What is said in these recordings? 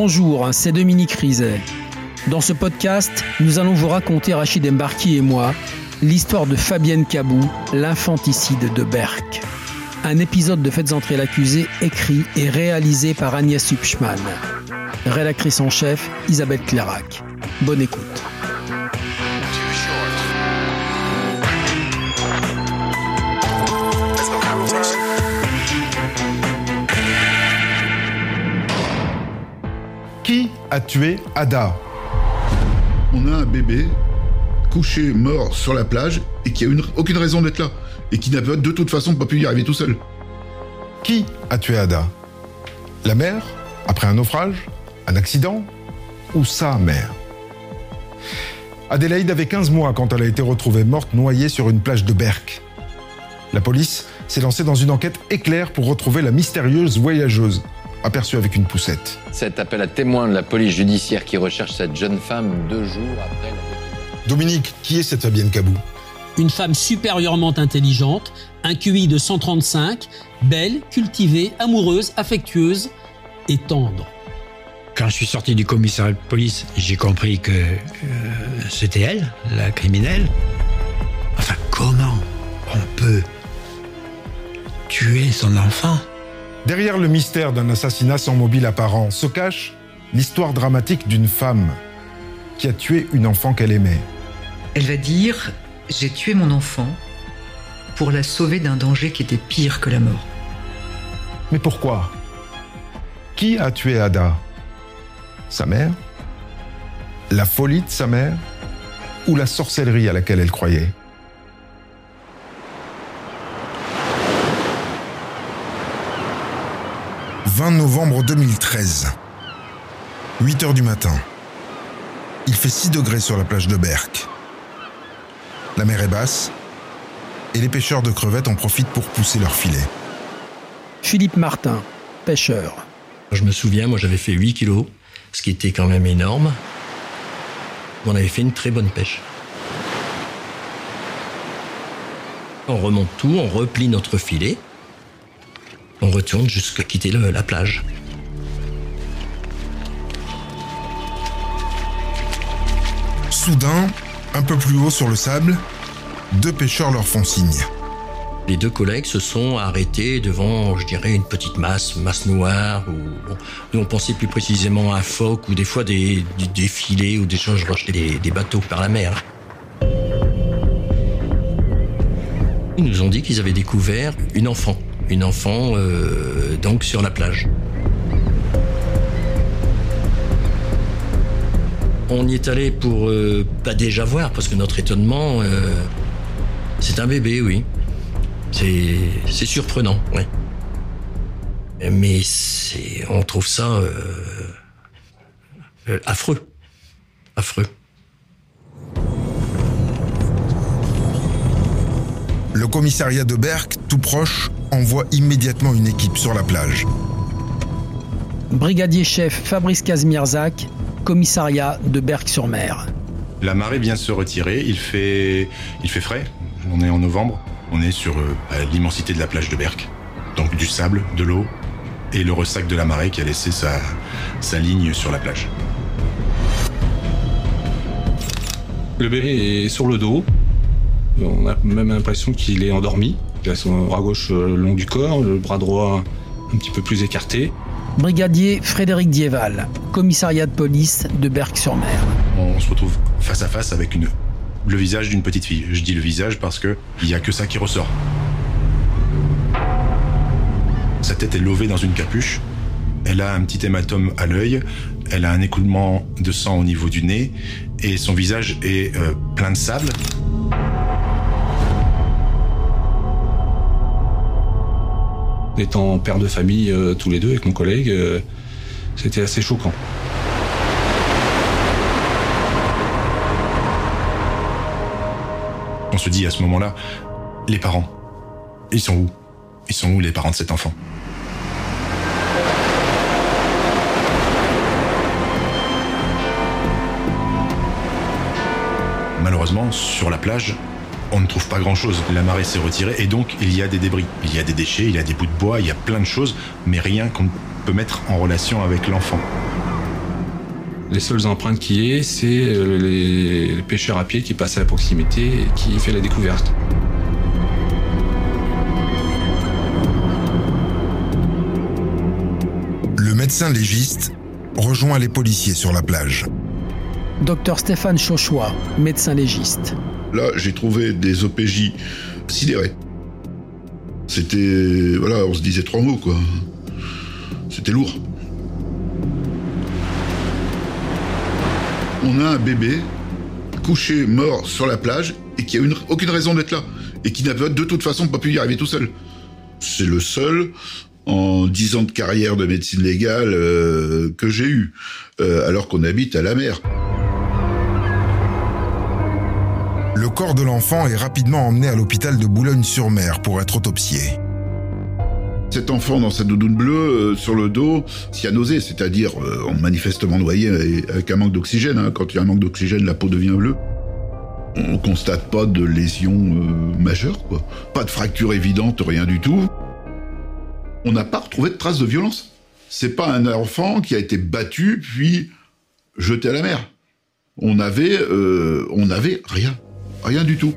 Bonjour, c'est Dominique Rizet. Dans ce podcast, nous allons vous raconter, Rachid Embarki et moi, l'histoire de Fabienne Cabou, l'infanticide de Berck. Un épisode de Faites entrer l'accusé écrit et réalisé par Agnès Hupschmann. Rédactrice en chef, Isabelle Clarac. Bonne écoute. A tué Ada On a un bébé couché, mort sur la plage et qui a une- aucune raison d'être là et qui n'a de toute façon pas pu y arriver tout seul. Qui a tué Ada? La mère Après un naufrage Un accident Ou sa mère? Adélaïde avait 15 mois quand elle a été retrouvée morte noyée sur une plage de Berck. La police s'est lancée dans une enquête éclair pour retrouver la mystérieuse voyageuse, aperçue avec une poussette. Cet appel à témoins de la police judiciaire qui recherche cette jeune femme deux jours après la Dominique, qui est cette Fabienne Cabou? Une femme supérieurement intelligente, un QI de 135, belle, cultivée, amoureuse, affectueuse et tendre. Quand je suis sorti du commissariat de police, j'ai compris que euh, c'était elle, la criminelle. Enfin, comment on peut tuer son enfant? Derrière le mystère d'un assassinat sans mobile apparent se cache l'histoire dramatique d'une femme qui a tué une enfant qu'elle aimait. Elle va dire J'ai tué mon enfant pour la sauver d'un danger qui était pire que la mort. Mais pourquoi? Qui a tué Ada? Sa mère? La folie de sa mère? Ou la sorcellerie à laquelle elle croyait? 20 novembre 2013. 8 heures du matin. Il fait 6 degrés sur la plage de Berck. La mer est basse et les pêcheurs de crevettes en profitent pour pousser leurs filets. Philippe Martin, pêcheur. Je me souviens, moi j'avais fait 8 kilos, ce qui était quand même énorme. On avait fait une très bonne pêche. On remonte tout, on replie notre filet, retourne jusqu'à quitter le- la plage. Soudain, un peu plus haut sur le sable, deux pêcheurs leur font signe. Les deux collègues se sont arrêtés devant, je dirais, une petite masse, masse noire, ou nous on pensait plus précisément à un phoque, ou des fois des, des, des filets ou des choses rejetées des, des bateaux par la mer. Ils nous ont dit qu'ils avaient découvert une enfant, une enfant euh, donc sur la plage. On y est allé pour euh, pas déjà voir, parce que notre étonnement, euh, c'est un bébé, oui. C'est surprenant, ouais. Mais on trouve ça affreux, affreux. Le commissariat de Berck, tout proche, envoie immédiatement une équipe sur la plage. Brigadier chef Fabrice Kazmierzak, commissariat de Berck-sur-Mer. La marée vient de se retirer, il fait, il fait frais, on est en novembre, on est sur euh, à l'immensité de la plage de Berck. Donc du sable, de l'eau et le ressac de la marée qui a laissé sa, sa ligne sur la plage. Le bébé est sur le dos. On a même l'impression qu'il est endormi. Il a son bras gauche euh, le long du corps, le bras droit un petit peu plus écarté. Brigadier Frédéric Dieval, commissariat de police de Berck-sur-Mer. On se retrouve face à face avec une, le visage d'une petite fille. Je dis le visage parce que il y a que ça qui ressort. Sa tête est levée dans une capuche. Elle a un petit hématome à l'œil. Elle a un écoulement de sang au niveau du nez. Et son visage est euh, plein de sable. Étant père de famille euh, tous les deux avec mon collègue, euh, c'était assez choquant. On se dit à ce moment-là, les parents, ils sont où? Ils sont où les parents de cet enfant? Malheureusement, sur la plage, on ne trouve pas grand-chose. La marée s'est retirée et donc il y a des débris. Il y a des déchets, il y a des bouts de bois, il y a plein de choses, mais rien qu'on peut mettre en relation avec l'enfant. Les seules empreintes qu'il y ait, c'est euh, les, les pêcheurs à pied qui passent à la proximité et qui fait la découverte. Le médecin légiste rejoint les policiers sur la plage. Docteur Stéphane Chauchois, médecin légiste. Là, j'ai trouvé des OPJ sidérés. C'était. Voilà, on se disait trois mots, quoi. C'était lourd. On a un bébé couché, mort sur la plage, et qui a une- aucune raison d'être là. Et qui n'avait de toute façon pas pu y arriver tout seul. C'est le seul en dix ans de carrière de médecine légale euh, que j'ai eu, euh, alors qu'on habite à la mer. Le corps de l'enfant est rapidement emmené à l'hôpital de Boulogne-sur-Mer pour être autopsié. Cet enfant dans sa doudoune bleue, euh, sur le dos, cyanosé, c'est-à-dire euh, manifestement noyé avec un manque d'oxygène. hein. Quand il y a un manque d'oxygène, la peau devient bleue. On constate pas de lésion euh, majeure. Pas de fracture évidente, rien du tout. On n'a pas retrouvé de traces de violence. C'est pas un enfant qui a été battu puis jeté à la mer. On avait, on avait rien, rien du tout.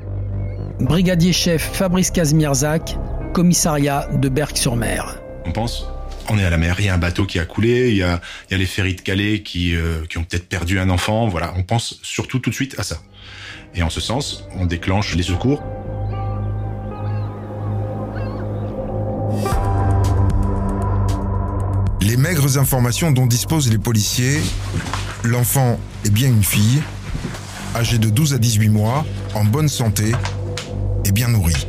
Brigadier chef Fabrice Kazmierzak, commissariat de Berck-sur-Mer. On pense, on est à la mer, il y a un bateau qui a coulé, il y a, il y a les ferries de Calais qui, euh, qui ont peut-être perdu un enfant. Voilà, on pense surtout tout de suite à ça. Et en ce sens, on déclenche les secours. Les maigres informations dont disposent les policiers, l'enfant est bien une fille, âgée de 12 à 18 mois, en bonne santé et bien nourrie.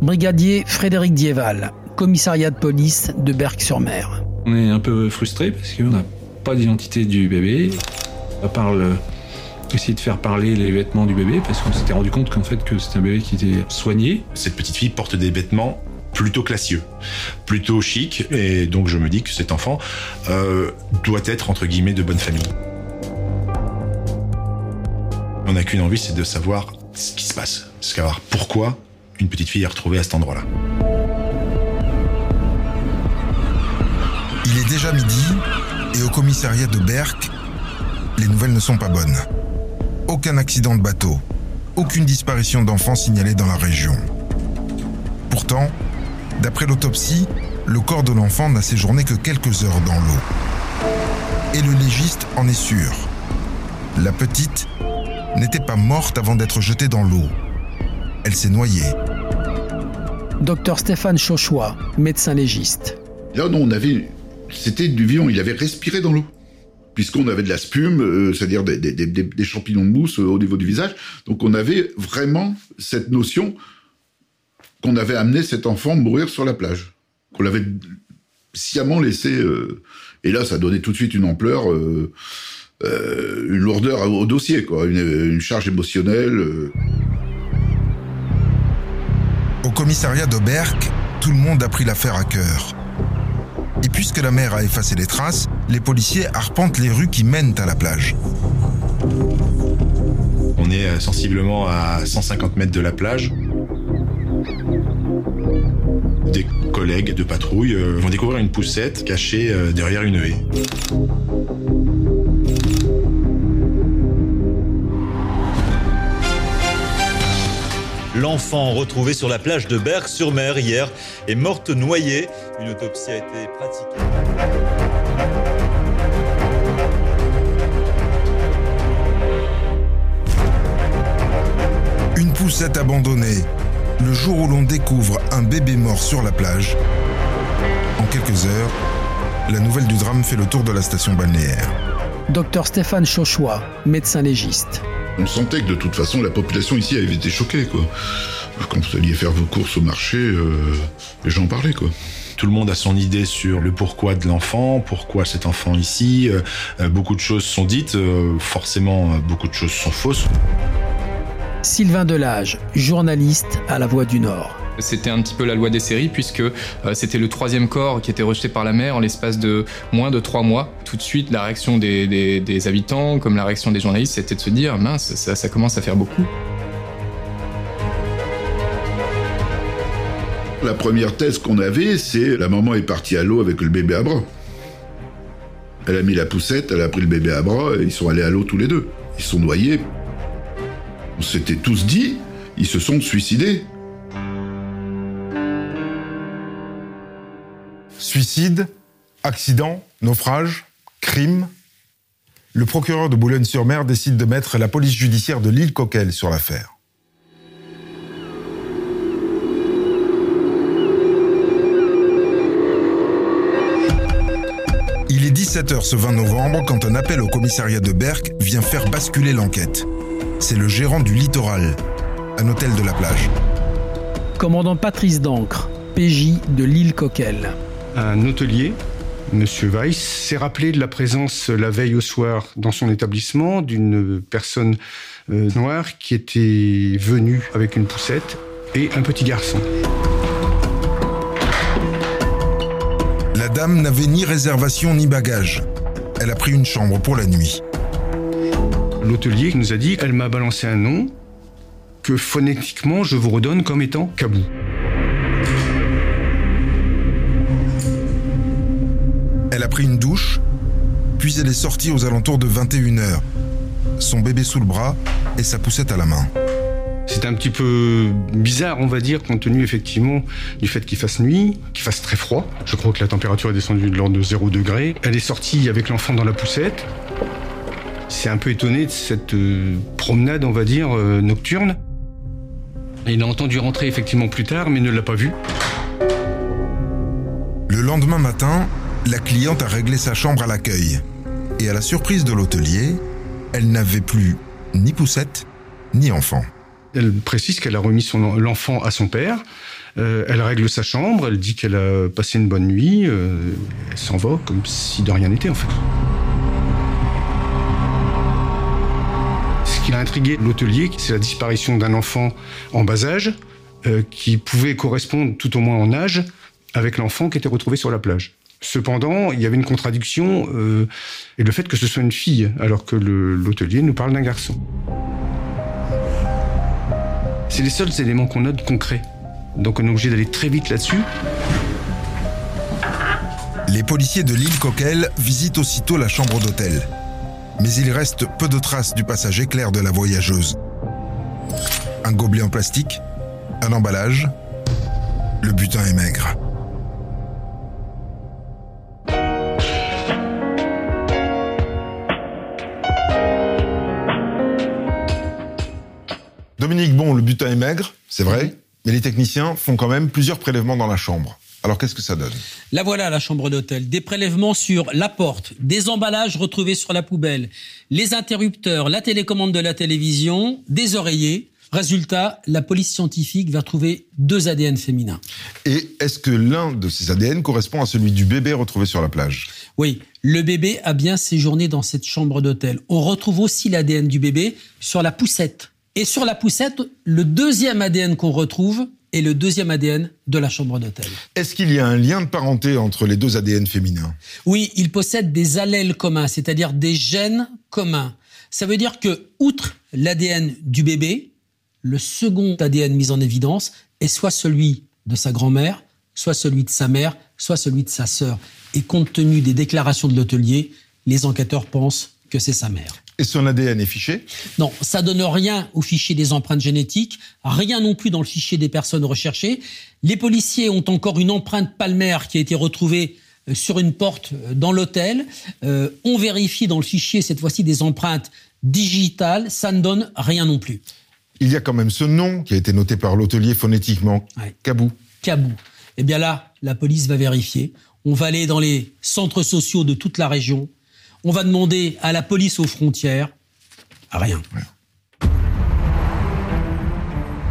Brigadier Frédéric Dieval, commissariat de police de Berck-sur-Mer. On est un peu frustré parce qu'on n'a pas d'identité du bébé, à part le- essayer de faire parler les vêtements du bébé parce qu'on s'était rendu compte qu'en fait que c'était un bébé qui était soigné. Cette petite fille porte des vêtements plutôt classieux, plutôt chic, et donc je me dis que cet enfant euh, doit être entre guillemets de bonne famille. On n'a qu'une envie, c'est de savoir ce qui se passe, savoir pourquoi une petite fille est retrouvée à cet endroit-là. Il est déjà midi et au commissariat de Berck, les nouvelles ne sont pas bonnes. Aucun accident de bateau, aucune disparition d'enfants signalée dans la région. Pourtant, d'après l'autopsie, le corps de l'enfant n'a séjourné que quelques heures dans l'eau. Et le légiste en est sûr. La petite n'était pas morte avant d'être jetée dans l'eau. Elle s'est noyée. Docteur Stéphane Chauchois, médecin légiste. Là, non, on avait. C'était du vivant, il avait respiré dans l'eau. Puisqu'on avait de la spume, euh, c'est-à-dire des, des- des- des- des champignons de mousse euh, au niveau du visage. Donc on avait vraiment cette notion qu'on avait amené cet enfant mourir sur la plage. Qu'on l'avait sciemment laissé. euh, et là, ça donnait tout de suite une ampleur, euh, euh, une lourdeur au, au dossier, quoi. Une, une charge émotionnelle. euh. Au commissariat de Berck, tout le monde a pris l'affaire à cœur. Et puisque la mer a effacé les traces, les policiers arpentent les rues qui mènent à la plage. On est euh, sensiblement à 150 mètres de la plage. Des collègues de patrouille vont découvrir une poussette cachée derrière une haie. L'enfant retrouvé sur la plage de Berck-sur-Mer hier est morte noyée. Une autopsie a été pratiquée. Une poussette abandonnée, le jour où l'on découvre un bébé mort sur la plage. En quelques heures, la nouvelle du drame fait le tour de la station balnéaire. Docteur Stéphane Chauchois, médecin légiste. On sentait que de toute façon, la population ici avait été choquée, quoi. Quand vous alliez faire vos courses au marché, euh, les gens parlaient, quoi. Tout le monde a son idée sur le pourquoi de l'enfant, pourquoi cet enfant ici. Euh, euh, beaucoup de choses sont dites, euh, forcément beaucoup de choses sont fausses. Sylvain Delage, journaliste à La Voix du Nord. C'était un petit peu la loi des séries puisque euh, c'était le troisième corps qui était rejeté par la mer en l'espace de moins de trois mois. Tout de suite, la réaction des, habitants, comme la réaction des journalistes, c'était de se dire mince, ça, ça commence à faire beaucoup. La première thèse qu'on avait, c'est la maman est partie à l'eau avec le bébé à bras. Elle a mis la poussette, elle a pris le bébé à bras et ils sont allés à l'eau tous les deux. Ils sont noyés. On s'était tous dit, ils se sont suicidés. Suicide, accident, naufrage, crime. Le procureur de Boulogne-sur-Mer décide de mettre la police judiciaire de l'île Coquel sur l'affaire. Il est 17h ce 20 novembre quand un appel au commissariat de Berck vient faire basculer l'enquête. C'est le gérant du littoral, un hôtel de la plage. Commandant Patrice Dancre, PJ de l'île Coquel. Un hôtelier, Monsieur Weiss, s'est rappelé de la présence la veille au soir dans son établissement d'une personne euh, noire qui était venue avec une poussette et un petit garçon. La dame n'avait ni réservation ni bagage. Elle a pris une chambre pour la nuit. L'hôtelier nous a dit elle m'a balancé un nom que phonétiquement je vous redonne comme étant Kabou. Pris une douche, puis elle est sortie aux alentours de 21h, son bébé sous le bras et sa poussette à la main. C'est un petit peu bizarre, on va dire, compte tenu effectivement du fait qu'il fasse nuit, qu'il fasse très froid. Je crois que la température est descendue de l'ordre de 0 degré. Elle est sortie avec l'enfant dans la poussette. C'est un peu étonné de cette euh, promenade, on va dire, euh, nocturne. Il a entendu rentrer effectivement plus tard, mais ne l'a pas vu. Le lendemain matin, la cliente a réglé sa chambre à l'accueil. Et à la surprise de l'hôtelier, elle n'avait plus ni poussette, ni enfant. Elle précise qu'elle a remis l'enfant à son père. Euh, elle règle sa chambre, elle dit qu'elle a passé une bonne nuit. euh, elle s'en va comme si de rien n'était en fait. Ce qui a intrigué l'hôtelier, c'est la disparition d'un enfant en bas âge euh, qui pouvait correspondre tout au moins en âge avec l'enfant qui était retrouvé sur la plage. Cependant, il y avait une contradiction euh, et le fait que ce soit une fille alors que l'hôtelier nous parle d'un garçon. C'est les seuls éléments qu'on a de concret. Donc on est obligé d'aller très vite là-dessus. Les policiers de l'île Coquel visitent aussitôt la chambre d'hôtel. Mais il reste peu de traces du passage éclair de la voyageuse. Un gobelet en plastique, un emballage, le butin est maigre. Dominique, bon, le butin est maigre, c'est vrai, mais les techniciens font quand même plusieurs prélèvements dans la chambre. Alors qu'est-ce que ça donne? La voilà, la chambre d'hôtel. Des prélèvements sur la porte, des emballages retrouvés sur la poubelle, les interrupteurs, la télécommande de la télévision, des oreillers. Résultat, la police scientifique va trouver deux ADN féminins. Et est-ce que l'un de ces ADN correspond à celui du bébé retrouvé sur la plage? Oui, le bébé a bien séjourné dans cette chambre d'hôtel. On retrouve aussi l'ADN du bébé sur la poussette. Et sur la poussette, le deuxième ADN qu'on retrouve est le deuxième ADN de la chambre d'hôtel. Est-ce qu'il y a un lien de parenté entre les deux ADN féminins? Oui, ils possèdent des allèles communs, c'est-à-dire des gènes communs. Ça veut dire que, outre l'ADN du bébé, le second ADN mis en évidence est soit celui de sa grand-mère, soit celui de sa mère, soit celui de sa sœur. Et compte tenu des déclarations de l'hôtelier, les enquêteurs pensent que c'est sa mère. Et son ADN est fiché Non, ça donne rien au fichier des empreintes génétiques, rien non plus dans le fichier des personnes recherchées. Les policiers ont encore une empreinte palmaire qui a été retrouvée euh, sur une porte euh, dans l'hôtel. Euh, on vérifie dans le fichier cette fois-ci des empreintes digitales, ça ne donne rien non plus. Il y a quand même ce nom qui a été noté par l'hôtelier phonétiquement, Kabou. Kabou. Eh bien là, la police va vérifier. On va aller dans les centres sociaux de toute la région. On va demander à la police aux frontières. Rien.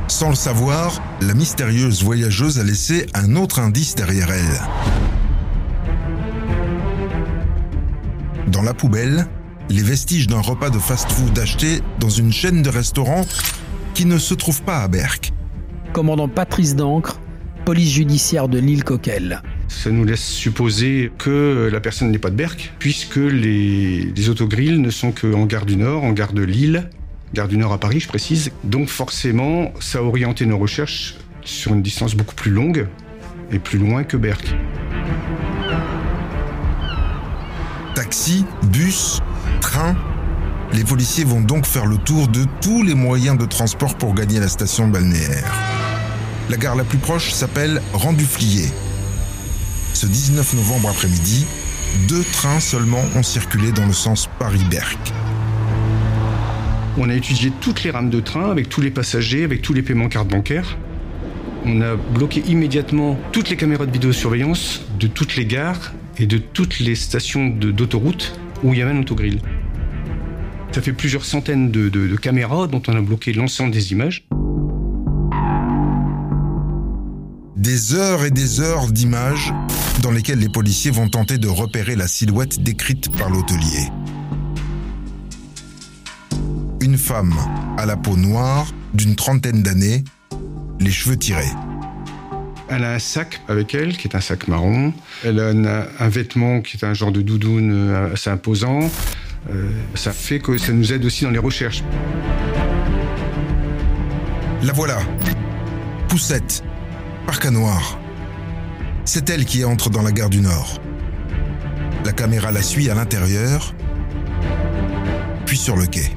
Sans le savoir, la mystérieuse voyageuse a laissé un autre indice derrière elle. Dans la poubelle, les vestiges d'un repas de fast-food acheté dans une chaîne de restaurants qui ne se trouve pas à Berck. Commandant Patrice Dancre, police judiciaire de l'île Coquel. Ça nous laisse supposer que la personne n'est pas de Berck, puisque les, les autogrilles ne sont qu'en gare du Nord, en gare de Lille, gare du Nord à Paris, je précise. Donc forcément, ça a orienté nos recherches sur une distance beaucoup plus longue et plus loin que Berck. Taxi, bus, train, les policiers vont donc faire le tour de tous les moyens de transport pour gagner la station balnéaire. La gare la plus proche s'appelle Renduflier. Ce 19 novembre après-midi, deux trains seulement ont circulé dans le sens Paris-Berck. On a étudié toutes les rames de train avec tous les passagers, avec tous les paiements cartes bancaires. On a bloqué immédiatement toutes les caméras de vidéosurveillance de toutes les gares et de toutes les stations d'autoroute où il y avait un autogrill. Ça fait plusieurs centaines de, de caméras dont on a bloqué l'ensemble des images. Des heures et des heures d'images dans lesquelles les policiers vont tenter de repérer la silhouette décrite par l'hôtelier. Une femme à la peau noire, d'une trentaine d'années, les cheveux tirés. Elle a un sac avec elle, qui est un sac marron. Elle a un, vêtement qui est un genre de doudoune euh, assez imposant. Euh, ça fait que ça nous aide aussi dans les recherches. La voilà. Poussette, parc à noir. C'est elle qui entre dans la gare du Nord. La caméra la suit à l'intérieur, puis sur le quai.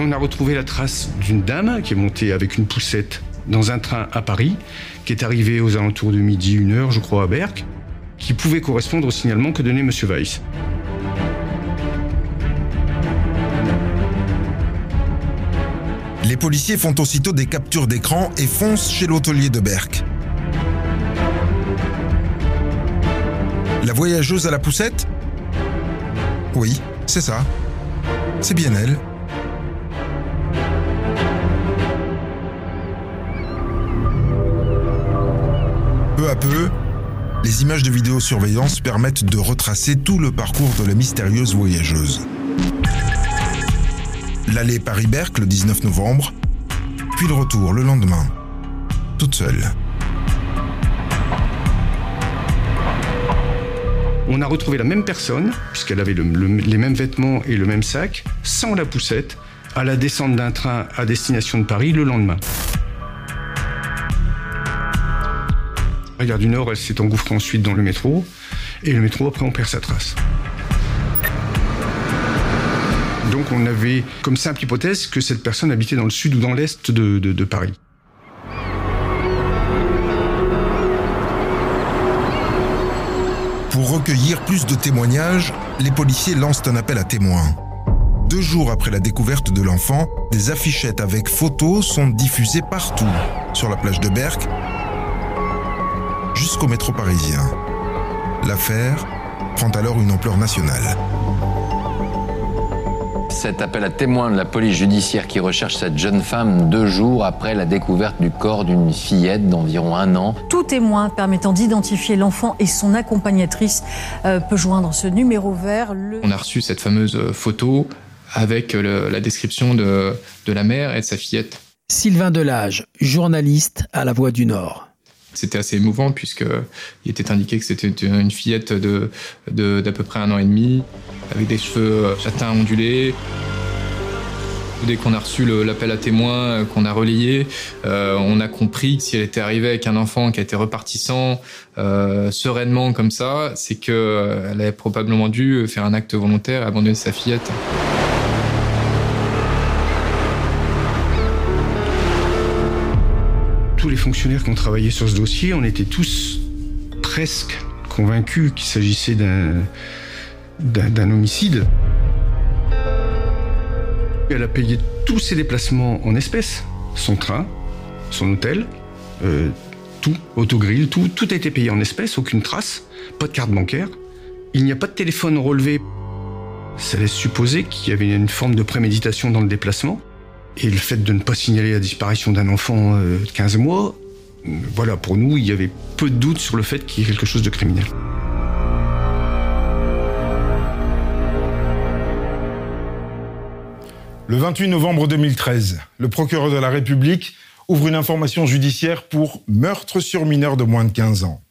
On a retrouvé la trace d'une dame qui est montée avec une poussette dans un train à Paris, qui est arrivée aux alentours de midi, une heure, je crois, à Berck, qui pouvait correspondre au signalement que donnait M. Weiss. Les policiers font aussitôt des captures d'écran et foncent chez l'hôtelier de Berck. La voyageuse à la poussette Oui, c'est ça. C'est bien elle. Peu à peu, les images de vidéosurveillance permettent de retracer tout le parcours de la mystérieuse voyageuse. L'aller Paris-Berck le 19 novembre, puis le retour le lendemain, toute seule. On a retrouvé la même personne, puisqu'elle avait les mêmes vêtements et le même sac, sans la poussette, à la descente d'un train à destination de Paris le lendemain. La gare du Nord, elle s'est engouffrée ensuite dans le métro, et le métro, après, on perd sa trace. Donc on avait comme simple hypothèse que cette personne habitait dans le sud ou dans l'est de, Paris. Recueillir plus de témoignages, les policiers lancent un appel à témoins. Deux jours après la découverte de l'enfant, des affichettes avec photos sont diffusées partout, sur la plage de Berck, jusqu'au métro parisien. L'affaire prend alors une ampleur nationale. Cet appel à témoins de la police judiciaire qui recherche cette jeune femme deux jours après la découverte du corps d'une fillette d'environ un an. Tout témoin permettant d'identifier l'enfant et son accompagnatrice euh, peut joindre ce numéro vert. On a reçu cette fameuse photo avec la description de, de la mère et de sa fillette. Sylvain Delage, journaliste à La Voix du Nord. C'était assez émouvant puisque il était indiqué que c'était une fillette de d'à peu près un an et demi, avec des cheveux châtains ondulés. Dès qu'on a reçu l'appel à témoins, euh, qu'on a relayé, euh, on a compris que si elle était arrivée avec un enfant qui était repartissant euh, sereinement comme ça, c'est qu'elle avait probablement dû faire un acte volontaire et abandonner sa fillette. Les fonctionnaires qui ont travaillé sur ce dossier, on était tous presque convaincus qu'il s'agissait d'un homicide. Elle a payé tous ses déplacements en espèces, son train, son hôtel, euh, tout, autogrill, tout, tout a été payé en espèces, aucune trace, pas de carte bancaire. Il n'y a pas de téléphone relevé. Ça laisse supposer qu'il y avait une forme de préméditation dans le déplacement. Et le fait de ne pas signaler la disparition d'un enfant euh, de 15 mois, voilà, pour nous, il y avait peu de doute sur le fait qu'il y ait quelque chose de criminel. Le 28 novembre 2013, le procureur de la République ouvre une information judiciaire pour meurtre sur mineur de moins de 15 ans.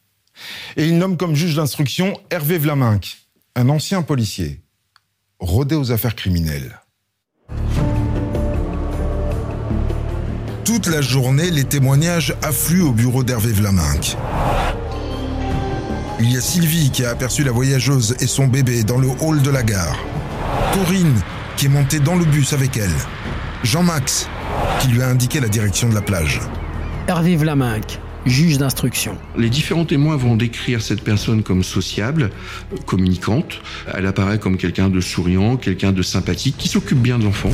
Et il nomme comme juge d'instruction Hervé Vlaminck, un ancien policier, rodé aux affaires criminelles. Toute la journée, les témoignages affluent au bureau d'Hervé Vlaminck. Il y a Sylvie qui a aperçu la voyageuse et son bébé dans le hall de la gare. Corinne qui est montée dans le bus avec elle. Jean-Max qui lui a indiqué la direction de la plage. Hervé Vlaminck, juge d'instruction. Les différents témoins vont décrire cette personne comme sociable, communicante. Elle apparaît comme quelqu'un de souriant, quelqu'un de sympathique, qui s'occupe bien de l'enfant.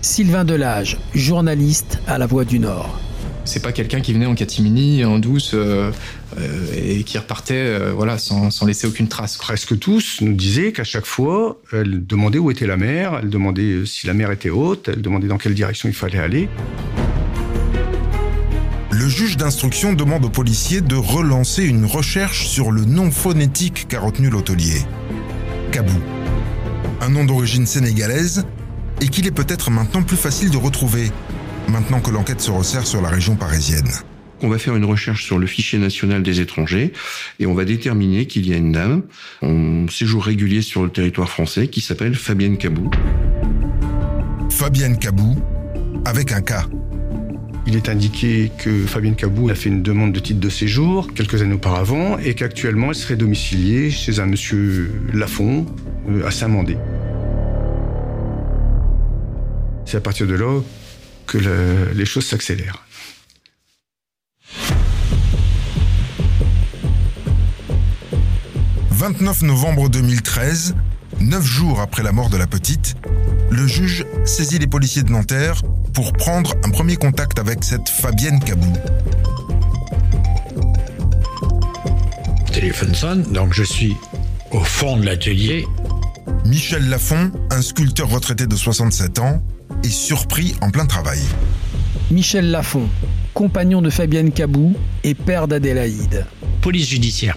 Sylvain Delage, journaliste à La Voix du Nord. C'est pas quelqu'un qui venait en catimini, en douce, euh, euh, et qui repartait euh, voilà, sans, sans laisser aucune trace. Presque tous nous disaient qu'à chaque fois, elle demandait où était la mer, elle demandait si la mer était haute, elle demandait dans quelle direction il fallait aller. Le juge d'instruction demande aux policiers de relancer une recherche sur le nom phonétique qu'a retenu l'hôtelier. Kabou. Un nom d'origine sénégalaise et qu'il est peut-être maintenant plus facile de retrouver, maintenant que l'enquête se resserre sur la région parisienne. On va faire une recherche sur le fichier national des étrangers et on va déterminer qu'il y a une dame en séjour régulier sur le territoire français qui s'appelle Fabienne Cabou. Fabienne Cabou, avec un K. Il est indiqué que Fabienne Cabou a fait une demande de titre de séjour quelques années auparavant et qu'actuellement elle serait domiciliée chez un monsieur Lafont euh, à Saint-Mandé. C'est à partir de là que le- les choses s'accélèrent. « 29 novembre 2013, neuf jours après la mort de la petite, le juge saisit les policiers de Nanterre pour prendre un premier contact avec cette Fabienne Cabou. Le téléphone sonne, donc je suis au fond de l'atelier. Michel Lafont, un sculpteur retraité de 67 ans, est surpris en plein travail. Michel Lafont, compagnon de Fabienne Cabou et père d'Adélaïde. Police judiciaire.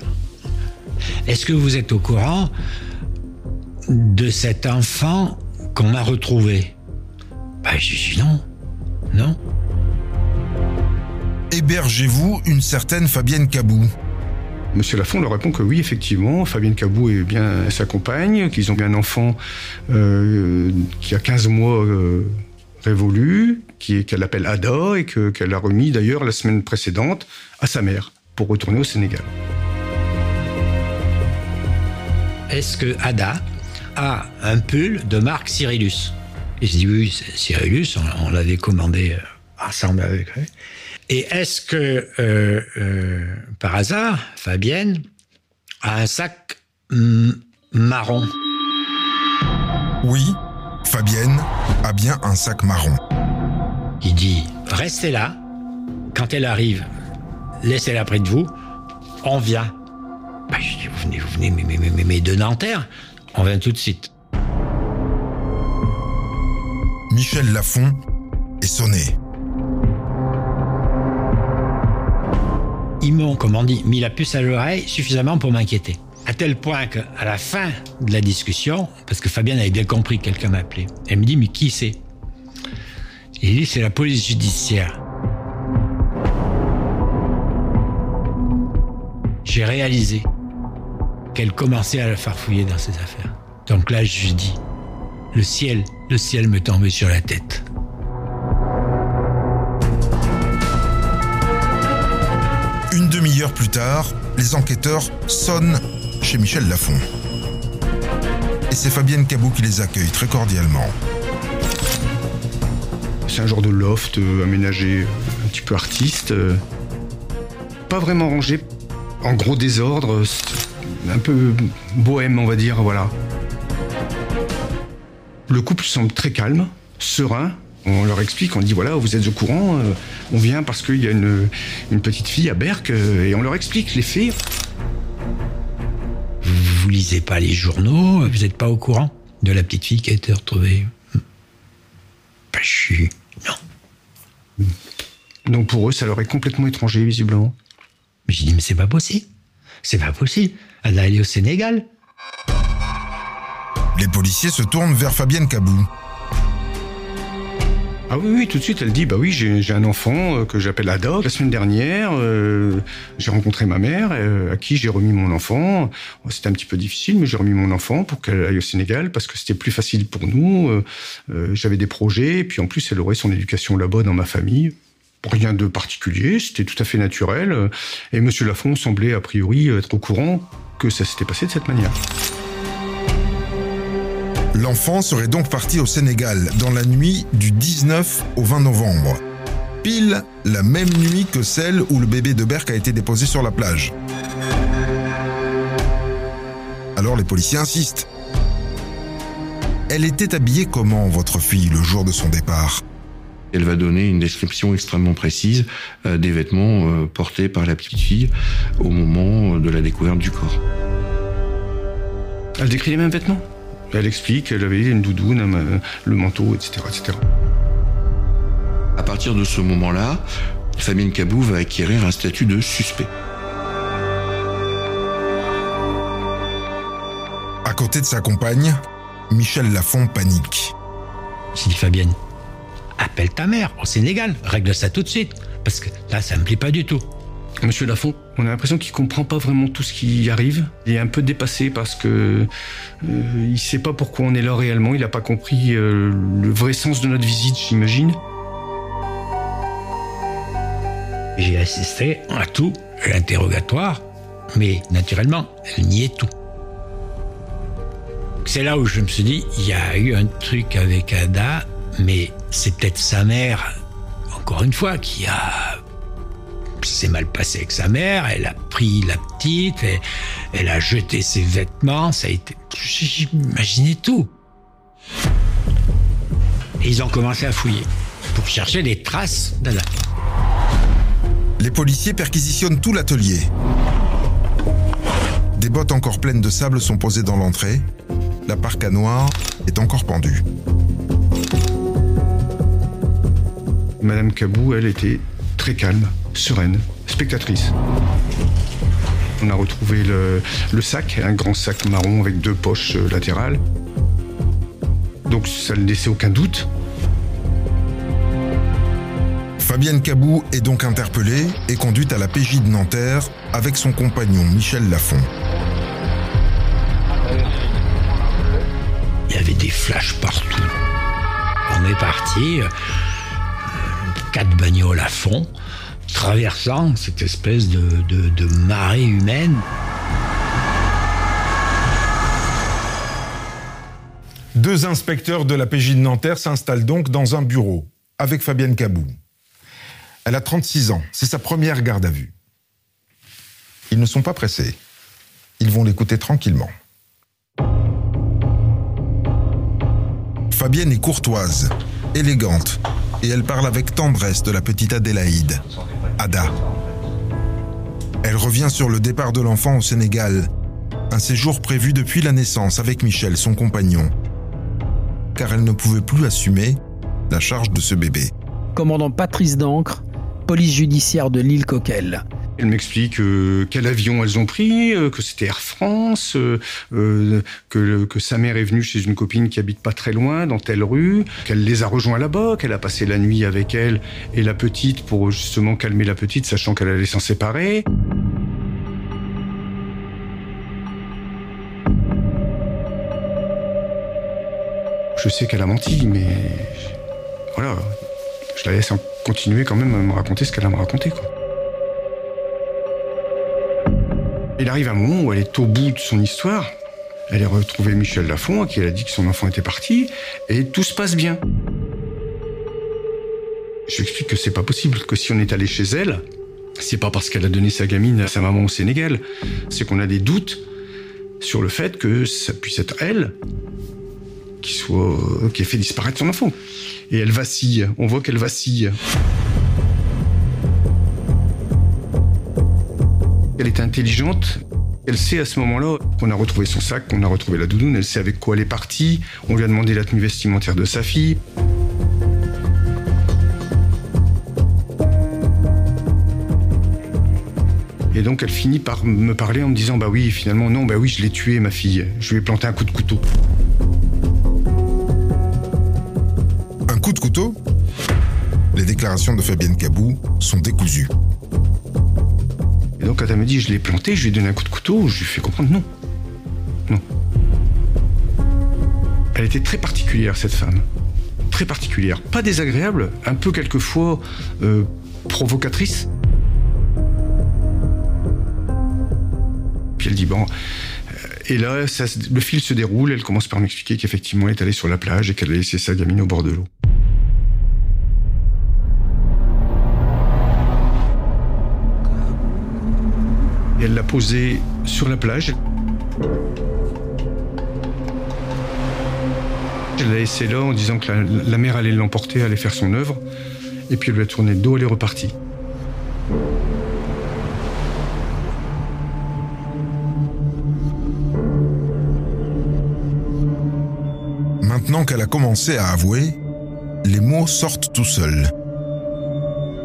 Est-ce que vous êtes au courant de cet enfant qu'on a retrouvé? Bah, je dis non. Non. Hébergez-vous une certaine Fabienne Cabou Monsieur Lafont leur répond que oui, effectivement, Fabienne Cabou est bien sa compagne, qu'ils ont bien un enfant euh, qui a 15 mois euh, révolu, qu'elle appelle Ada et que- qu'elle a remis d'ailleurs la semaine précédente à sa mère pour retourner au Sénégal. Est-ce que Ada a un pull de marque Cyrillus? Et je dis oui, Cyrillus, on, l'avait commandé euh, ensemble avec eux. Et est-ce que, euh, euh, par hasard, Fabienne a un sac marron? Oui, Fabienne a bien un sac marron. Il dit restez là. Quand elle arrive, laissez-la près de vous. On vient. Bah, je dis vous venez, vous venez, mais, mais, mais, mais- mais de Nanterre. On vient tout de suite. Michel Lafont est sonné. Ils m'ont, comme on dit, mis la puce à l'oreille suffisamment pour m'inquiéter. À tel point qu'à la fin de la discussion, parce que Fabienne avait bien compris que quelqu'un m'appelait, elle me dit Mais qui c'est? Il dit C'est la police judiciaire. J'ai réalisé qu'elle commençait à la farfouiller dans ses affaires. Donc là, je dis Le ciel, le ciel me tombait sur la tête. Demi-heure plus tard, les enquêteurs sonnent chez Michel Lafont. Et c'est Fabienne Cabou qui les accueille très cordialement. C'est un genre de loft euh, aménagé un petit peu artiste. euh, pas vraiment rangé, en gros désordre, un peu bohème, on va dire, voilà. Le couple semble très calme, serein. On leur explique, on dit voilà, vous êtes au courant, euh, on vient parce qu'il y a une, une petite fille à Berck, euh, et on leur explique les faits. Vous, vous lisez pas les journaux Vous n'êtes pas au courant de la petite fille qui a été retrouvée Bah, je suis. Non. Donc pour eux, ça leur est complètement étranger, visiblement. Mais j'ai dit, mais c'est pas possible. C'est pas possible. Elle a allé au Sénégal. Les policiers se tournent vers Fabienne Cabou. Ah oui, oui, tout de suite, elle dit, bah oui, j'ai un enfant euh, que j'appelle Ada. La semaine dernière, euh, j'ai rencontré ma mère, euh, à qui j'ai remis mon enfant. C'était un petit peu difficile, mais j'ai remis mon enfant pour qu'elle aille au Sénégal, parce que c'était plus facile pour nous. J'avais des projets, et puis en plus, elle aurait son éducation là-bas dans ma famille. Rien de particulier, c'était tout à fait naturel. Et M. Lafont semblait a priori être au courant que ça s'était passé de cette manière. L'enfant serait donc parti au Sénégal dans la nuit du 19 au 20 novembre. Pile la même nuit que celle où le bébé de Berck a été déposé sur la plage. Alors les policiers insistent. Elle était habillée comment, votre fille, le jour de son départ? Elle va donner une description extrêmement précise euh, des vêtements euh, portés par la petite fille au moment de la découverte du corps. Elle décrit les mêmes vêtements? Elle explique qu'elle avait une doudoune, un- le manteau, etc., etc. À partir de ce moment-là, Fabienne Cabou va acquérir un statut de suspect. À côté de sa compagne, Michel Lafont panique. J'ai dit Fabienne, appelle ta mère au Sénégal, règle ça tout de suite. Parce que là, ça me plaît pas du tout. Monsieur Lafont, on a l'impression qu'il comprend pas vraiment tout ce qui arrive. Il est un peu dépassé parce que euh, sait pas pourquoi on est là réellement. Il a pas compris euh, le vrai sens de notre visite, j'imagine. J'ai assisté à tout l'interrogatoire, mais naturellement, elle niait tout. C'est là où je me suis dit, il y a eu un truc avec Ada, mais c'est peut-être sa mère, encore une fois, qui a s'est mal passé avec sa mère, elle a pris la petite, et elle a jeté ses vêtements, ça a été... J'imaginais tout. Et ils ont commencé à fouiller pour chercher des traces d'Ada. Les policiers perquisitionnent tout l'atelier. Des bottes encore pleines de sable sont posées dans l'entrée. La parka noire est encore pendue. Madame Cabou, elle était très calme, sereine, spectatrice. On a retrouvé le, le sac, un grand sac marron avec deux poches euh, latérales. Donc ça ne laissait aucun doute. Fabienne Cabou est donc interpellée et conduite à la PJ de Nanterre avec son compagnon Michel Lafont. Il y avait des flashs partout. On est parti, euh, quatre bagnoles à fond, traversant cette espèce de, marée humaine. Deux inspecteurs de la PJ de Nanterre s'installent donc dans un bureau avec Fabienne Cabou. Elle a 36 ans, c'est sa première garde à vue. Ils ne sont pas pressés. Ils vont l'écouter tranquillement. Fabienne est courtoise, élégante, et elle parle avec tendresse de la petite Adélaïde, Ada. Elle revient sur le départ de l'enfant au Sénégal, un séjour prévu depuis la naissance avec Michel, son compagnon, car elle ne pouvait plus assumer la charge de ce bébé. Commandant Patrice Dancre, police judiciaire de l'île Coquel. Elle m'explique euh, quel avion elles ont pris, euh, que c'était Air France, euh, que, que sa mère est venue chez une copine qui habite pas très loin, dans telle rue, qu'elle les a rejoints là-bas, qu'elle a passé la nuit avec elle et la petite pour justement calmer la petite, sachant qu'elle allait s'en séparer. Je sais qu'elle a menti, mais voilà, je la laisse continuer quand même à me raconter ce qu'elle a me raconter. Quoi. Il arrive un moment où elle est au bout de son histoire. Elle a retrouvé Michel Lafont, à qui elle a dit que son enfant était parti, et tout se passe bien. Je lui explique que c'est pas possible, que si on est allé chez elle, c'est pas parce qu'elle a donné sa gamine à sa maman au Sénégal, c'est qu'on a des doutes sur le fait que ça puisse être elle qui soit qui ait fait disparaître son enfant. Et elle vacille, on voit qu'elle vacille. Elle est intelligente. Elle sait à ce moment-là qu'on a retrouvé son sac, qu'on a retrouvé la doudoune. Elle sait avec quoi elle est partie. On lui a demandé la tenue vestimentaire de sa fille. Et donc elle finit par me parler en me disant bah oui finalement non bah oui je l'ai tué ma fille. Je lui ai planté un coup de couteau. Un coup de couteau? Les déclarations de Fabienne Cabou sont décousues. Et donc quand elle me dit je l'ai planté, je lui ai donné un coup de couteau, je lui fais comprendre non. Non. Elle était très particulière cette femme. Très particulière. Pas désagréable, un peu quelquefois euh, provocatrice. Puis elle dit bon. Et là, ça, le fil se déroule. Elle commence par m'expliquer qu'effectivement, elle est allée sur la plage et qu'elle a laissé sa gamine au bord de l'eau. Et elle l'a posée sur la plage. Elle l'a laissé là en disant que la, la mère allait l'emporter, allait faire son œuvre. Et puis elle lui a tourné le dos, elle est repartie. Maintenant qu'elle a commencé à avouer, les mots sortent tout seuls.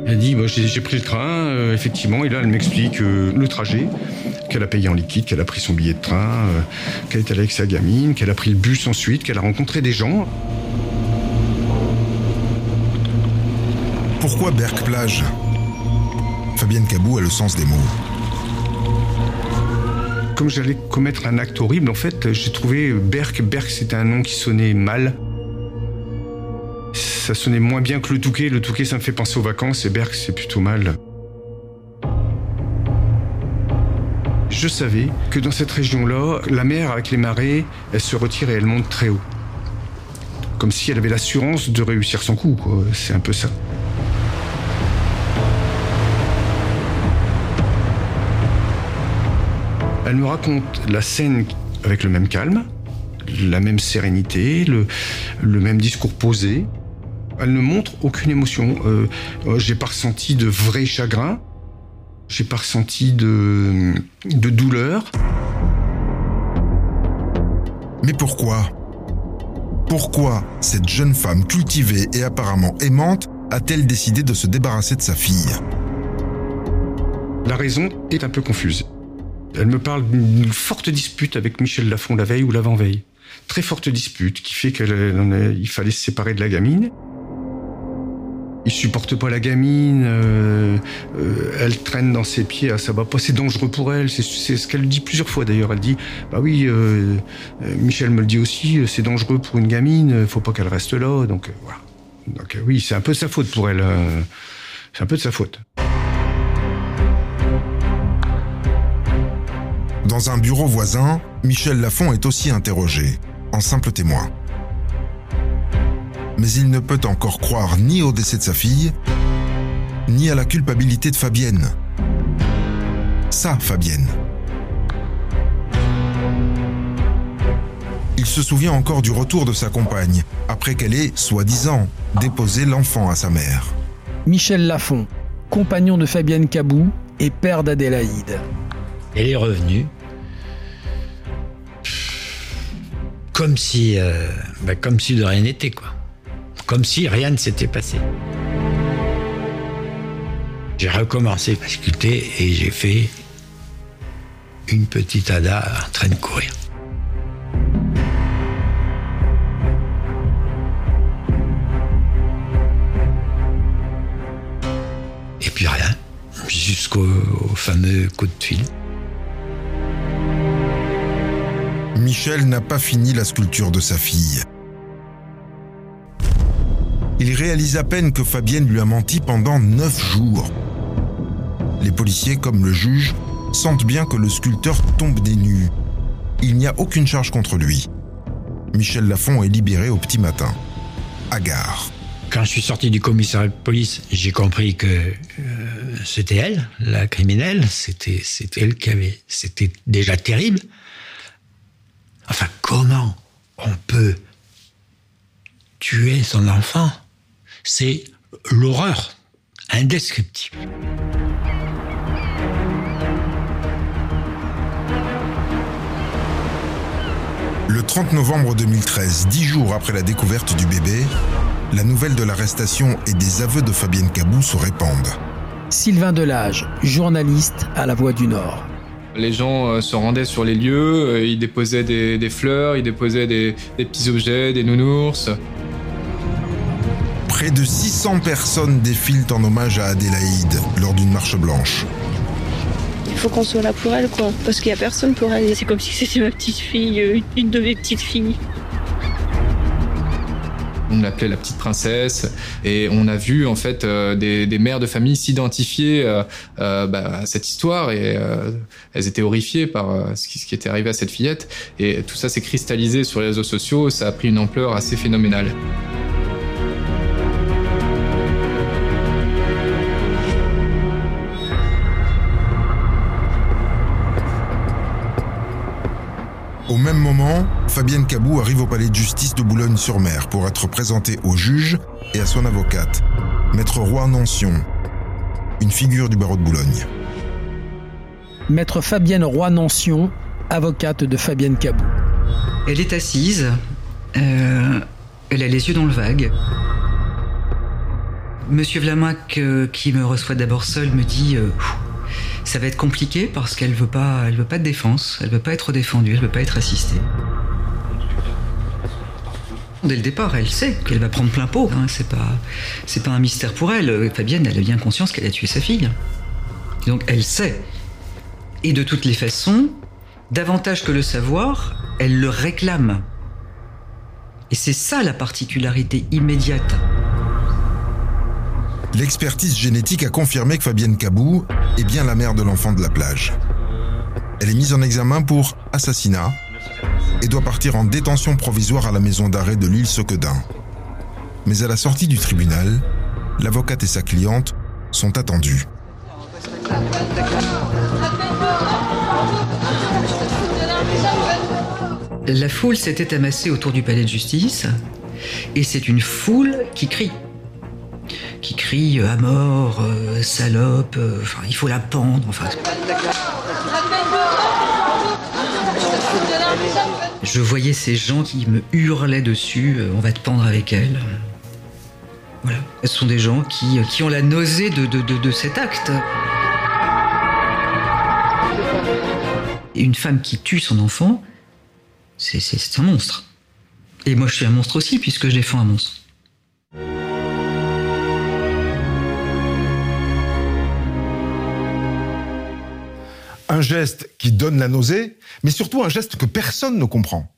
Elle dit bah, j'ai pris le train, euh, effectivement, et là elle m'explique euh, le trajet, qu'elle a payé en liquide, qu'elle a pris son billet de train, euh, qu'elle est allée avec sa gamine, qu'elle a pris le bus ensuite, qu'elle a rencontré des gens. Pourquoi Berck-Plage Fabienne Cabou a le sens des mots. Comme j'allais commettre un acte horrible, en fait, j'ai trouvé Berck. Berck, c'était un nom qui sonnait mal. Ça sonnait moins bien que le Touquet. Le Touquet, ça me fait penser aux vacances, et Berck, c'est plutôt mal. Je savais que dans cette région-là, la mer avec les marées, elle se retire et elle monte très haut. Comme si elle avait l'assurance de réussir son coup. C'est un peu ça. Elle me raconte la scène avec le même calme, la même sérénité, le même discours posé. Elle ne montre aucune émotion. Euh, euh, j'ai pas ressenti de vrai chagrin. J'ai pas ressenti de, de douleur. Mais pourquoi? Pourquoi cette jeune femme cultivée et apparemment aimante a-t-elle décidé de se débarrasser de sa fille? La raison est un peu confuse. Elle me parle d'une forte dispute avec Michel Lafont la veille ou l'avant-veille. Très forte dispute qui fait qu'il fallait se séparer de la gamine. Il supporte pas la gamine, euh, euh, elle traîne dans ses pieds, ah, ça va pas, c'est dangereux pour elle. C'est ce qu'elle dit plusieurs fois d'ailleurs. Elle dit, bah oui, euh, Michel me le dit aussi, c'est dangereux pour une gamine, faut pas qu'elle reste là. Donc voilà. Donc oui, c'est un peu sa faute pour elle. c'est un peu de sa faute. Dans un bureau voisin, Michel Lafont est aussi interrogé, en simple témoin. Mais il ne peut encore croire ni au décès de sa fille, ni à la culpabilité de Fabienne. Ça, Fabienne. Il se souvient encore du retour de sa compagne, après qu'elle ait, soi-disant, déposé l'enfant à sa mère. Michel Lafont, compagnon de Fabienne Cabou et père d'Adélaïde. Elle est revenue. Comme si, euh, bah, comme si de rien n'était, quoi. Comme si rien ne s'était passé. J'ai recommencé à sculpter et j'ai fait une petite Ada en train de courir. Et puis rien, jusqu'au au fameux coup de fil. Michel n'a pas fini la sculpture de sa fille. Il réalise à peine que Fabienne lui a menti pendant neuf jours. Les policiers, comme le juge, sentent bien que le sculpteur tombe des nues. Il n'y a aucune charge contre lui. Michel Lafont est libéré au petit matin. À gare. Quand je suis sorti du commissariat de police, j'ai compris que euh, c'était elle, la criminelle. C'était elle qui avait. C'était déjà terrible. Enfin, comment on peut tuer son enfant? C'est l'horreur indescriptible. Le 30 novembre 2013, dix jours après la découverte du bébé, la nouvelle de l'arrestation et des aveux de Fabienne Cabou se répandent. Sylvain Delage, journaliste à La Voix du Nord. Les gens euh, se rendaient sur les lieux, euh, ils déposaient des, des fleurs, ils déposaient des, des petits objets, des nounours. Près de 600 personnes défilent en hommage à Adélaïde lors d'une marche blanche. Il faut qu'on soit là pour elle, quoi. Parce qu'il n'y a personne pour elle. C'est comme si c'était ma petite fille, euh, une de mes petites filles. On l'appelait la petite princesse et on a vu en fait euh, des, des, mères de famille s'identifier euh, euh, bah, à cette histoire et elles étaient horrifiées par ce qui, ce qui était arrivé à cette fillette et tout ça s'est cristallisé sur les réseaux sociaux, ça a pris une ampleur assez phénoménale. Au même moment, Fabienne Cabou arrive au palais de justice de Boulogne-sur-Mer pour être présentée au juge et à son avocate, Maître Roy Nancion, une figure du barreau de Boulogne. Maître Fabienne Roy Nancion, avocate de Fabienne Cabou. Elle est assise, euh, elle a les yeux dans le vague. Monsieur Vlamac, euh, qui me reçoit d'abord seul, me dit euh, ça va être compliqué parce qu'elle veut pas, elle veut pas de défense, elle veut pas être défendue, elle veut pas être assistée. Dès le départ, elle sait qu'elle va prendre plein pot. Hein, c'est pas, c'est pas un mystère pour elle. Fabienne, elle a bien conscience qu'elle a tué sa fille. Donc elle sait. Et de toutes les façons, davantage que le savoir, elle le réclame. Et c'est ça la particularité immédiate L'expertise génétique a confirmé que Fabienne Cabou est bien la mère de l'enfant de la plage. Elle est mise en examen pour assassinat et doit partir en détention provisoire à la maison d'arrêt de l'île Sequedin. Mais à la sortie du tribunal, l'avocate et sa cliente sont attendues. La foule s'était amassée autour du palais de justice et c'est une foule qui crie crie à mort, euh, salope, euh, il faut la pendre, enfin. Je voyais ces gens qui me hurlaient dessus, euh, on va te pendre avec elle. Voilà. Ce sont des gens qui, ont la nausée de, de, cet acte. Une femme qui tue son enfant, c'est un monstre. Et moi, je suis un monstre aussi, puisque je défends un monstre. Un geste qui donne la nausée, mais surtout un geste que personne ne comprend.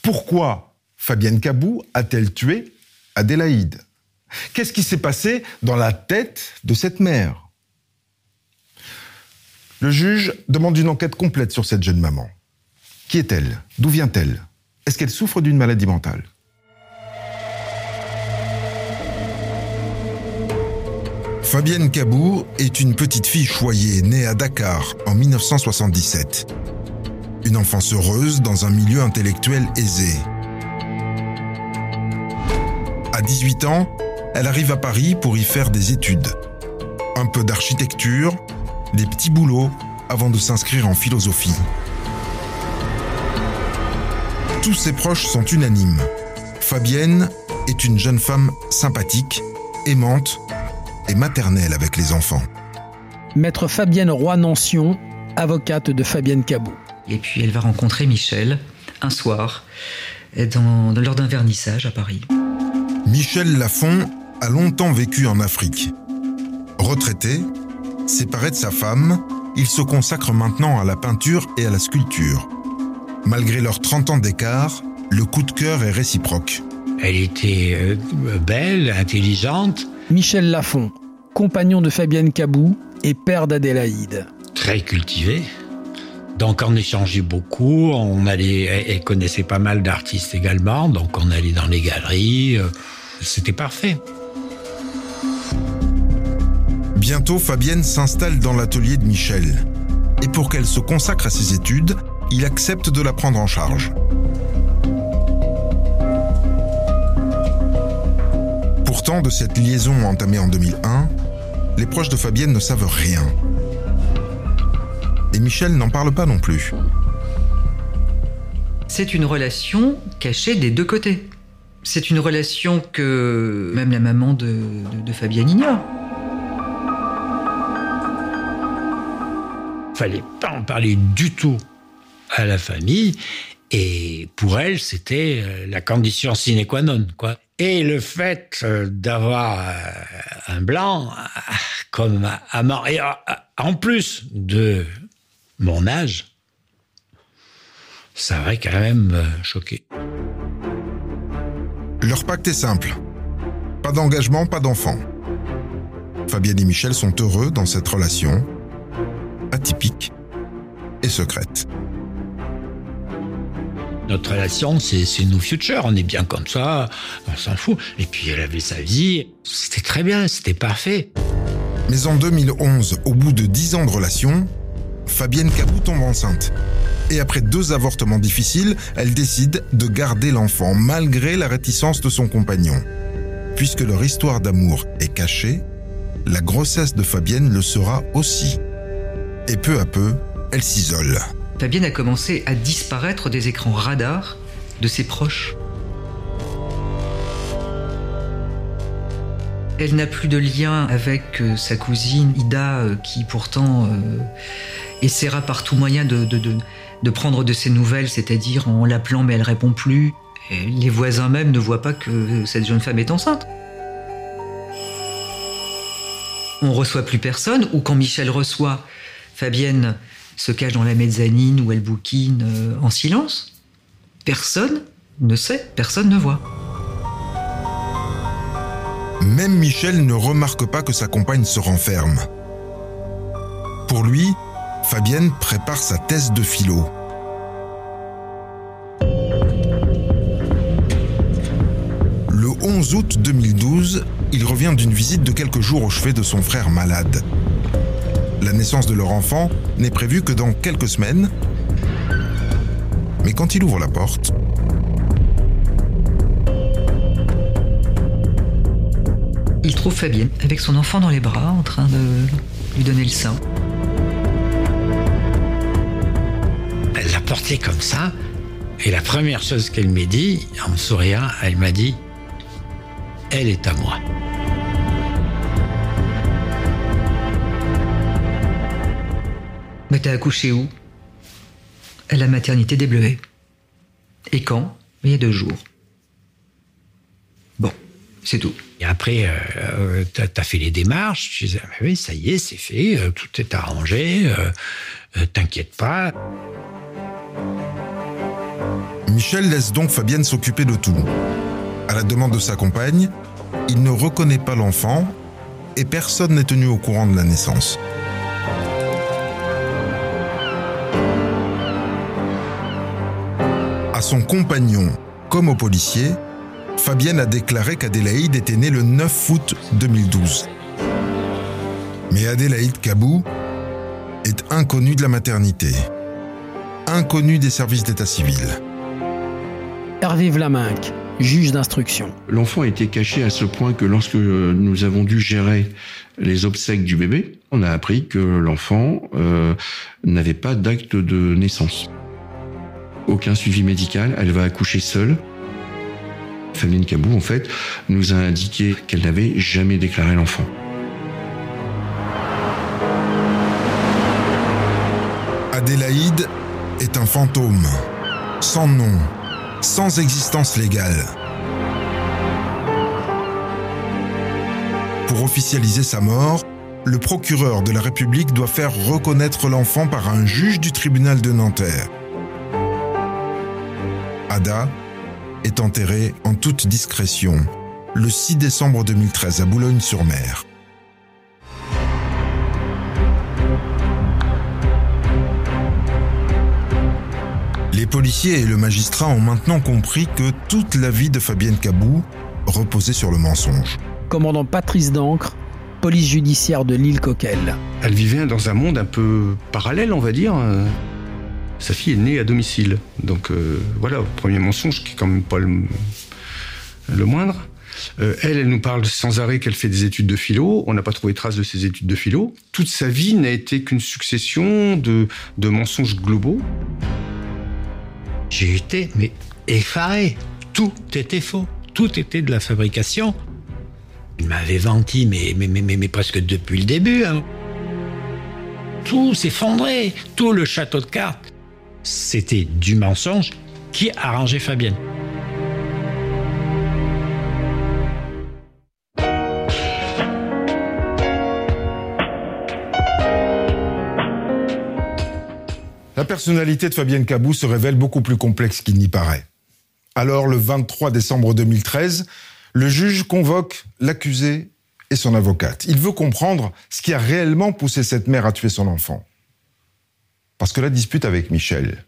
Pourquoi Fabienne Cabou a-t-elle tué Adélaïde? Qu'est-ce qui s'est passé dans la tête de cette mère? Le juge demande une enquête complète sur cette jeune maman. Qui est-elle? D'où vient-elle? Est-ce qu'elle souffre d'une maladie mentale? Fabienne Cabou est une petite fille choyée née à Dakar en 1977. Une enfance heureuse dans un milieu intellectuel aisé. À 18 ans, elle arrive à Paris pour y faire des études. Un peu d'architecture, des petits boulots avant de s'inscrire en philosophie. Tous ses proches sont unanimes. Fabienne est une jeune femme sympathique, aimante et maternelle avec les enfants. Maître Fabienne Roy-Nancion, avocate de Fabienne Cabot. Et puis elle va rencontrer Michel un soir dans, lors d'un vernissage à Paris. Michel Lafont a longtemps vécu en Afrique. Retraité, séparé de sa femme, il se consacre maintenant à la peinture et à la sculpture. Malgré leurs 30 ans d'écart, le coup de cœur est réciproque. Elle était euh, belle, intelligente. Michel Lafont, compagnon de Fabienne Cabou et père d'Adélaïde. Très cultivé. Donc on échangeait beaucoup, on allait, elle connaissait pas mal d'artistes également, donc on allait dans les galeries, euh, c'était parfait. Bientôt, Fabienne s'installe dans l'atelier de Michel. Et pour qu'elle se consacre à ses études, il accepte de la prendre en charge. Pourtant, de cette liaison entamée en 2001, les proches de Fabienne ne savent rien. Et Michel n'en parle pas non plus. C'est une relation cachée des deux côtés. C'est une relation que même la maman de, de, Fabienne ignore. Fallait pas en parler du tout à la famille. Et pour elle, c'était euh, la condition sine qua non, quoi. Et le fait euh, d'avoir euh, un blanc comme amant, et en plus de mon âge, ça aurait quand même choqué. Leur pacte est simple. Pas d'engagement, pas d'enfant. Fabienne et Michel sont heureux dans cette relation, atypique et secrète. Notre relation, c'est nos futurs. On est bien comme ça, on s'en fout. Et puis elle avait sa vie. C'était très bien, c'était parfait. Mais en 2011, au bout de 10 ans de relation, Fabienne Cabou tombe enceinte. Et après deux avortements difficiles, elle décide de garder l'enfant malgré la réticence de son compagnon. Puisque leur histoire d'amour est cachée, la grossesse de Fabienne le sera aussi. Et peu à peu, elle s'isole. Fabienne a commencé à disparaître des écrans radars de ses proches. Elle n'a plus de lien avec euh, sa cousine Ida, euh, qui pourtant euh, essaiera par tout moyen de, prendre de ses nouvelles, c'est-à-dire en l'appelant mais elle répond plus. Les voisins même ne voient pas que cette jeune femme est enceinte. On reçoit plus personne, ou quand Michel reçoit, Fabienne se cache dans la mezzanine où elle bouquine euh, en silence. Personne ne sait, personne ne voit. Même Michel ne remarque pas que sa compagne se renferme. Pour lui, Fabienne prépare sa thèse de philo. Le 11 août 2012, il revient d'une visite de quelques jours au chevet de son frère malade. La naissance de leur enfant n'est prévue que dans quelques semaines. Mais quand il ouvre la porte, Il trouve Fabienne avec son enfant dans les bras en train de lui donner le sein. Elle l'a porté comme ça. Et la première chose qu'elle m'a dit, en me souriant, elle m'a dit Elle est à moi. Mais t'as accouché où? À la maternité des Bleuets. Et quand? Il y a deux jours. Bon, c'est tout. Et après, euh, euh, t'as fait les démarches. Je disais, Ah, oui, ça y est, c'est fait, euh, tout est arrangé, euh, euh, t'inquiète pas. Michel laisse donc Fabienne s'occuper de tout. À la demande de sa compagne, il ne reconnaît pas l'enfant et personne n'est tenu au courant de la naissance. À son compagnon comme au policier, Fabienne a déclaré qu'Adélaïde était née le 9 août 2012. Mais Adélaïde Cabou est inconnue de la maternité, inconnue des services d'état civil. Hervé Vlaminck, juge d'instruction. L'enfant était caché à ce point que lorsque nous avons dû gérer les obsèques du bébé, on a appris que l'enfant euh, n'avait pas d'acte de naissance. Aucun suivi médical, elle va accoucher seule. Fabienne Cabou, en fait, nous a indiqué qu'elle n'avait jamais déclaré l'enfant. Adélaïde est un fantôme, sans nom, sans existence légale. Pour officialiser sa mort, le procureur de la République doit faire reconnaître l'enfant par un juge du tribunal de Nanterre. Ada est enterrée en toute discrétion le 6 décembre 2013 à Boulogne-sur-Mer. Les policiers et le magistrat ont maintenant compris que toute la vie de Fabienne Cabou reposait sur le mensonge. Commandant Patrice Dancre, police judiciaire de l'île Coquelle. Elle vivait dans un monde un peu parallèle, on va dire. Sa fille est née à domicile. Donc euh, voilà, premier mensonge qui est quand même pas le, moindre. Euh, elle, elle nous parle sans arrêt qu'elle fait des études de philo. On n'a pas trouvé trace de ses études de philo. Toute sa vie n'a été qu'une succession de, mensonges globaux. J'ai été, mais effaré. Tout était faux. Tout était de la fabrication. Il m'avait mais, mais, mais, mais presque depuis le début. hein. Tout s'effondrait. Tout le château de cartes. C'était du mensonge qui arrangeait Fabienne. La personnalité de Fabienne Cabou se révèle beaucoup plus complexe qu'il n'y paraît. Alors, le 23 décembre 2013, le juge convoque l'accusé et son avocate. Il veut comprendre ce qui a réellement poussé cette mère à tuer son enfant. Parce que la dispute avec Michel,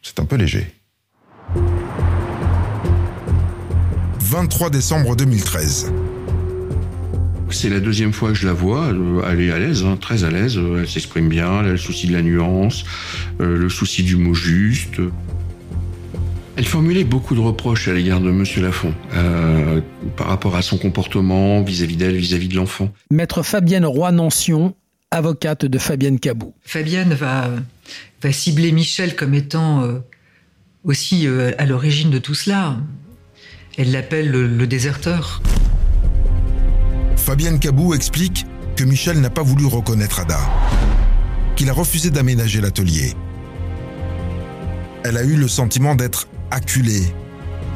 c'est un peu léger. 23 décembre 2013. C'est la deuxième fois que je la vois. Elle est à l'aise, hein, très à l'aise. Elle s'exprime bien. Elle a le souci de la nuance, euh, le souci du mot juste. Elle formulait beaucoup de reproches à l'égard de Monsieur Lafont euh, par rapport à son comportement vis-à-vis d'elle, vis-à-vis de l'enfant. Maître Fabienne Roy-Nancion, avocate de Fabienne Cabou. Fabienne va, va cibler Michel comme étant euh, aussi euh, à l'origine de tout cela. Elle l'appelle le, le déserteur. Fabienne Cabou explique que Michel n'a pas voulu reconnaître Ada, qu'il a refusé d'aménager l'atelier. Elle a eu le sentiment d'être acculée,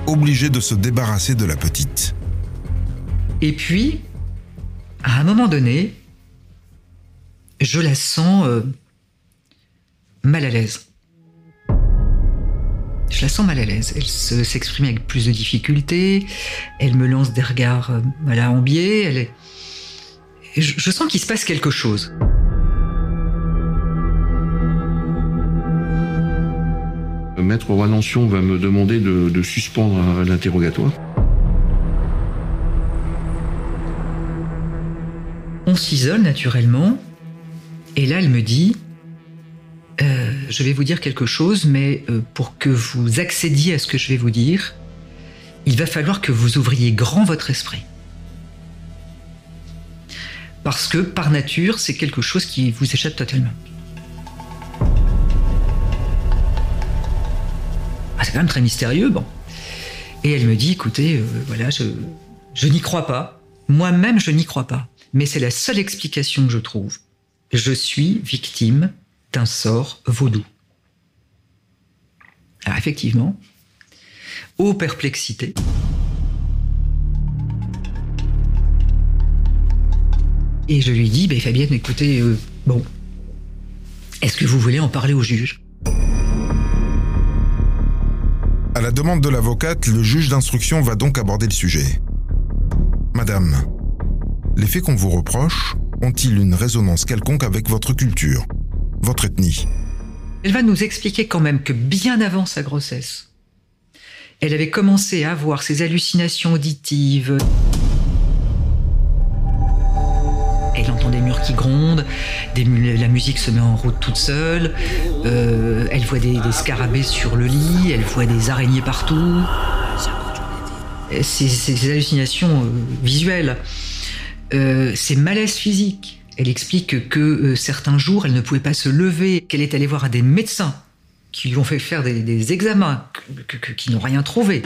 obligée de se débarrasser de la petite. Et puis, à un moment donné, je la sens euh, mal à l'aise. Je la sens mal à l'aise. Elle se- s'exprime avec plus de difficulté. Elle me lance des regards euh, mal à. Elle est... et je, je sens qu'il se passe quelque chose. Maître Roy-Nancion va me demander de, de suspendre l'interrogatoire. On s'isole naturellement. Et là, elle me dit Euh, Je vais vous dire quelque chose, mais euh, pour que vous accédiez à ce que je vais vous dire, il va falloir que vous ouvriez grand votre esprit. Parce que, par nature, c'est quelque chose qui vous échappe totalement. Ah, c'est quand même très mystérieux, bon. Et elle me dit, écoutez, euh, voilà, je, je n'y crois pas. Moi-même, je n'y crois pas. Mais c'est la seule explication que je trouve. Je suis victime d'un sort vaudou. Alors effectivement, ô perplexité. Et je lui dis, ben Fabienne, écoutez, euh, bon, est-ce que vous voulez en parler au juge? À la demande de l'avocate, le juge d'instruction va donc aborder le sujet. Madame, les faits qu'on vous reproche ont-ils une résonance quelconque avec votre culture, votre ethnie? Elle va nous expliquer quand même que bien avant sa grossesse, elle avait commencé à avoir ces hallucinations auditives. Elle entend des murs qui grondent, la musique se met en route toute seule, euh, elle voit des, scarabées sur le lit, elle voit des araignées partout. Euh, ces hallucinations euh, visuelles, euh, ces malaises physiques. Elle explique que euh, certains jours, elle ne pouvait pas se lever, qu'elle est allée voir des médecins qui lui ont fait faire des, examens, qui n'ont rien trouvé.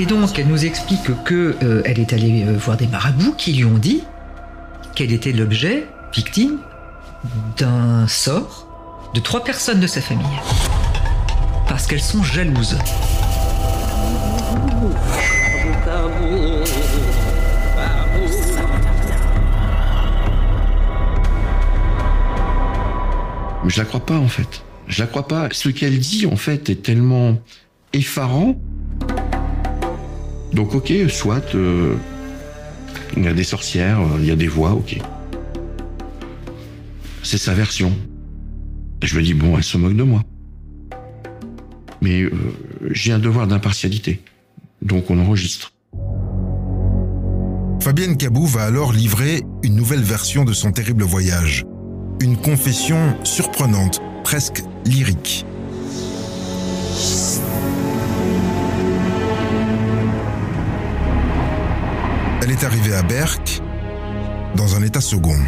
Et donc, elle nous explique que euh, est allée euh, voir des marabouts qui lui ont dit qu'elle était l'objet, victime, d'un sort de trois personnes de sa famille. Parce qu'elles sont jalouses. Mais je la crois pas en fait. Je la crois pas. Ce qu'elle dit en fait est tellement effarant. Donc ok, soit euh, il y a des sorcières, euh, il y a des voix, ok. C'est sa version. Je me dis bon, elle se moque de moi. Mais euh, j'ai un devoir d'impartialité. Donc on enregistre. Fabienne Cabou va alors livrer une nouvelle version de son terrible voyage. Une confession surprenante, presque lyrique. Elle est arrivée à Berck dans un état second.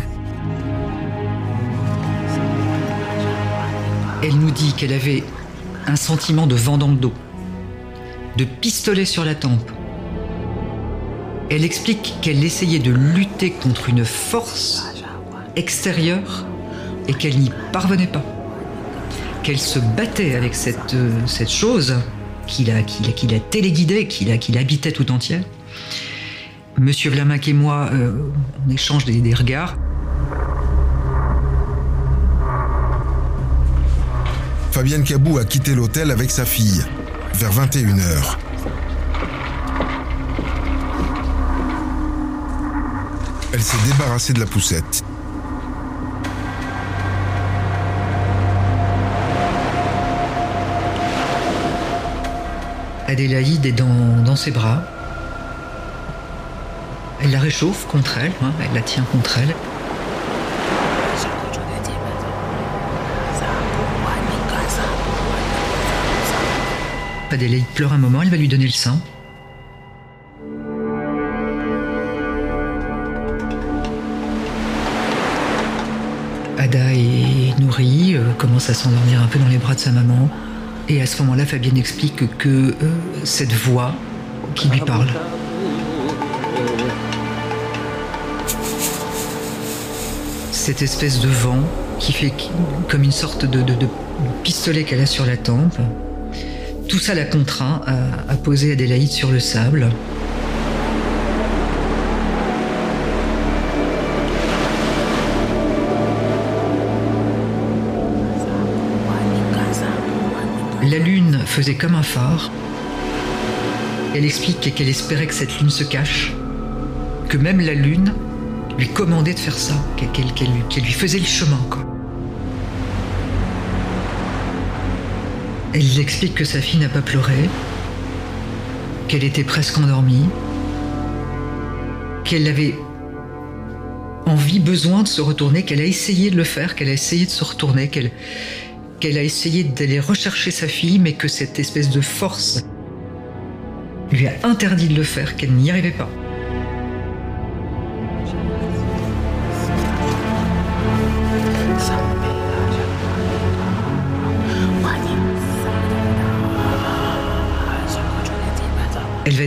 Elle nous dit qu'elle avait un sentiment de vent dans le dos, de pistolet sur la tempe. Elle explique qu'elle essayait de lutter contre une force extérieure et qu'elle n'y parvenait pas. Qu'elle se battait avec cette, euh, chose qui la, qui, la, qui téléguidait, qui la, qui l'habitait tout entière. Monsieur Vlaminck et moi, euh, on échange des regards. Fabienne Cabou a quitté l'hôtel avec sa fille, vers 21h. Elle s'est débarrassée de la poussette. Adélaïde est dans, ses bras. Elle la réchauffe contre elle, hein, elle la tient contre elle. Adélaïde pleure un moment, elle va lui donner le sein. Ada est nourrie, euh, commence à s'endormir un peu dans les bras de sa maman. Et à ce moment-là, Fabienne explique que euh, cette voix qui lui parle, cette espèce de vent qui fait comme une sorte de pistolet qu'elle a sur la tempe, tout ça la contraint à, poser Adélaïde sur le sable. La lune faisait comme un phare. Elle explique qu'elle espérait que cette lune se cache, que même la lune lui commandait de faire ça, qu'elle lui- faisait le chemin. Elle explique que sa fille n'a pas pleuré, qu'elle était presque endormie, qu'elle avait envie, besoin de se retourner, qu'elle a essayé de le faire, qu'elle a essayé de se retourner, qu'elle qu'elle a essayé d'aller rechercher sa fille, mais que cette espèce de force lui a interdit de le faire, qu'elle n'y arrivait pas.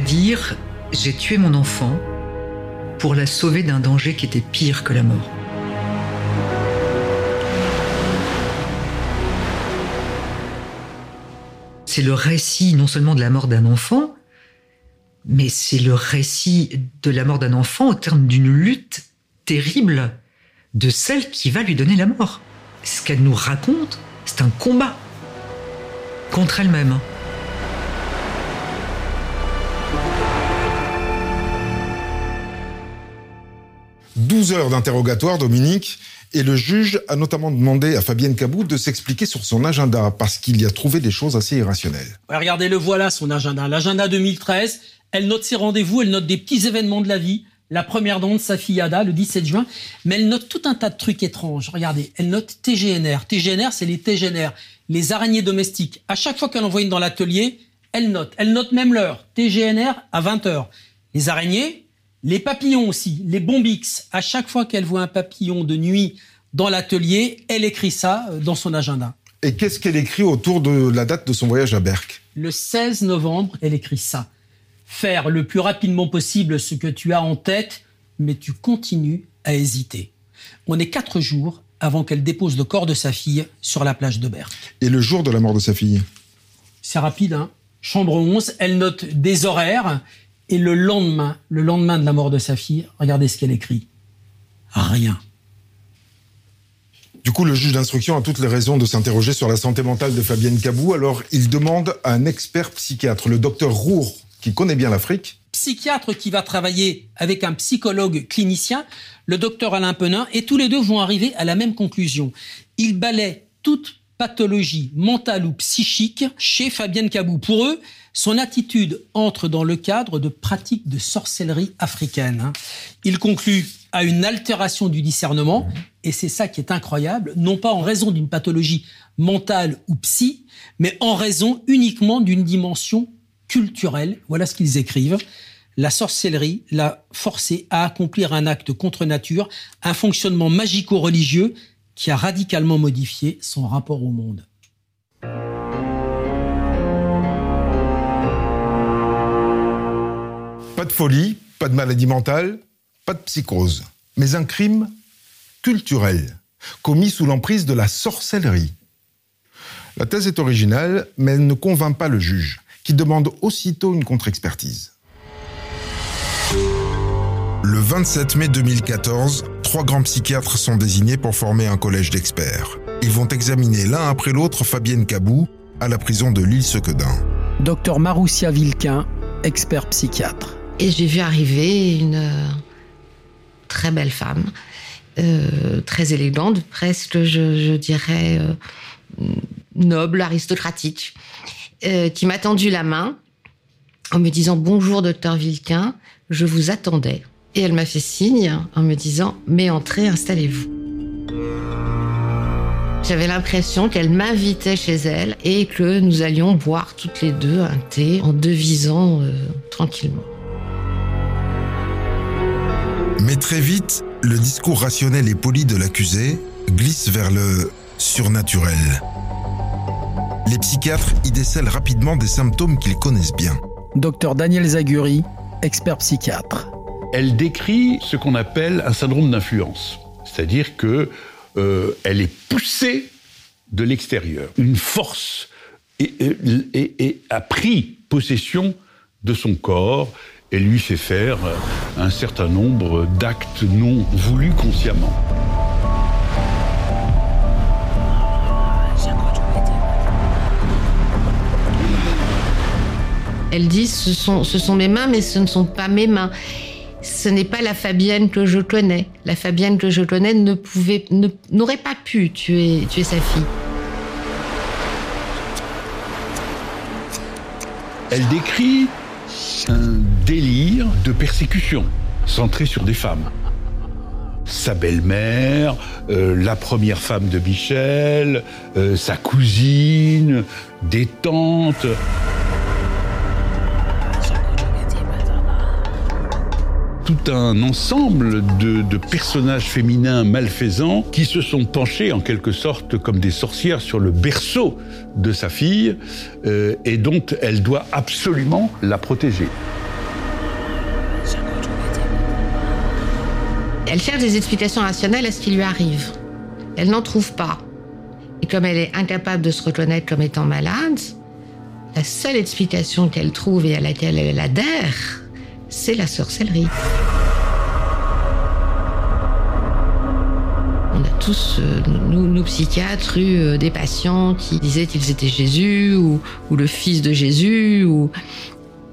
Dire J'ai tué mon enfant pour la sauver d'un danger qui était pire que la mort. C'est le récit non seulement de la mort d'un enfant, mais c'est le récit de la mort d'un enfant au terme d'une lutte terrible de celle qui va lui donner la mort. Ce qu'elle nous raconte, c'est un combat contre elle-même. 12 heures d'interrogatoire, Dominique, et le juge a notamment demandé à Fabienne Cabou de s'expliquer sur son agenda, parce qu'il y a trouvé des choses assez irrationnelles. Regardez, le voilà son agenda. L'agenda 2013, elle note ses rendez-vous, elle note des petits événements de la vie. La première dent de sa fille Ada, le 17 juin. Mais elle note tout un tas de trucs étranges. Regardez, elle note TGNR. TGNR, c'est les TGNR, les araignées domestiques. À chaque fois qu'elle envoie une dans l'atelier, elle note. Elle note même l'heure. TGNR à 20h. Les araignées, les papillons aussi, les bombix. À chaque fois qu'elle voit un papillon de nuit dans l'atelier, elle écrit ça euh, dans son agenda. Et qu'est-ce qu'elle écrit autour de la date de son voyage à Berck? Le 16 novembre, elle écrit ça. Faire le plus rapidement possible ce que tu as en tête, mais tu continues à hésiter. On est quatre jours avant qu'elle dépose le corps de sa fille sur la plage de Berck. Et le jour de la mort de sa fille? C'est rapide, hein? Chambre 11, elle note des horaires, et le lendemain, le lendemain de la mort de sa fille, regardez ce qu'elle écrit. Rien. Du coup, le juge d'instruction a toutes les raisons de s'interroger sur la santé mentale de Fabienne Cabou. Alors, il demande à un expert psychiatre, le docteur Roure, qui connaît bien l'Afrique, psychiatre qui va travailler avec un psychologue clinicien, le docteur Alain Penin, et tous les deux vont arriver à la même conclusion. Ils balaient toute pathologie mentale ou psychique chez Fabienne Cabou. Pour eux, son attitude entre dans le cadre de pratiques de sorcellerie africaine. hein. Il conclut à une altération du discernement, et c'est ça qui est incroyable, non pas en raison d'une pathologie mentale ou psy, mais en raison uniquement d'une dimension culturelle. Voilà ce qu'ils écrivent. La sorcellerie l'a forcé à accomplir un acte contre nature, un fonctionnement magico-religieux qui a radicalement modifié son rapport au monde. pas de folie, pas de maladie mentale, pas de psychose, mais un crime culturel, commis sous l'emprise de la sorcellerie. La thèse est originale, mais elle ne convainc pas le juge, qui demande aussitôt une contre-expertise. Le 27 mai 2014, trois grands psychiatres sont désignés pour former un collège d'experts. ils vont examiner l'un après l'autre Fabienne Cabou à la prison de l'île Sequedin. Docteur Maroussia Vilquin, expert psychiatre. Et j'ai vu arriver une euh, très belle femme, euh, très élégante, presque, je, je dirais, euh, noble, aristocratique, euh, qui m'a tendu la main en me disant Bonjour, docteur Vilquin, je vous attendais. Et elle m'a fait signe en me disant Mais entrez, installez-vous. J'avais l'impression qu'elle m'invitait chez elle et que nous allions boire toutes les deux un thé en devisant euh, tranquillement. Mais très vite, le discours rationnel et poli de l'accusé glisse vers le surnaturel. Les psychiatres y décèlent rapidement des symptômes qu'ils connaissent bien. Docteur Daniel Zaguri, expert psychiatre. Elle décrit ce qu'on appelle un syndrome d'influence, c'est-à-dire que euh, elle est poussée de l'extérieur. Une force et, a pris possession de son corps et lui fait faire un certain nombre d'actes non voulus consciemment. Elle dit ce sont mes mains, mais ce ne sont pas mes mains. Ce n'est pas la Fabienne que je connais. La Fabienne que je connais ne pouvait, n'aurait pas pu tuer, tuer sa fille. Elle décrit un délire de persécution centré sur des femmes. Sa belle-mère, euh, la première femme de Michel, euh, sa cousine, des tantes. Tout un ensemble de, personnages féminins malfaisants qui se sont penchés en quelque sorte comme des sorcières sur le berceau de sa fille euh, et dont elle doit absolument la protéger. Elle cherche des explications rationnelles à ce qui lui arrive. Elle n'en trouve pas. Et comme elle est incapable de se reconnaître comme étant malade, la seule explication qu'elle trouve et à laquelle elle adhère, c'est la sorcellerie. On a tous, euh, nous, psychiatres, eu euh, des patients qui disaient qu'ils étaient Jésus ou, ou le fils de Jésus ou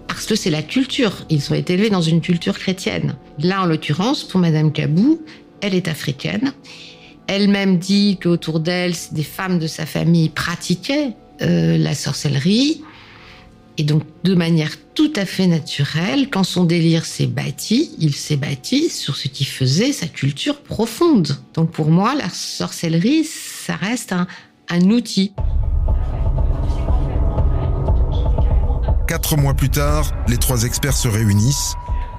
parce que c'est la culture. Ils ont été élevés dans une culture chrétienne. Là, en l'occurrence, pour Madame Kabou, elle est africaine. Elle-même dit qu'autour d'elle, des femmes de sa famille pratiquaient euh, la sorcellerie. Et donc, de manière tout à fait naturelle, quand son délire s'est bâti, il s'est bâti sur ce qui faisait sa culture profonde. Donc, pour moi, la sorcellerie, ça reste un, un outil. Quatre mois plus tard, les trois experts se réunissent.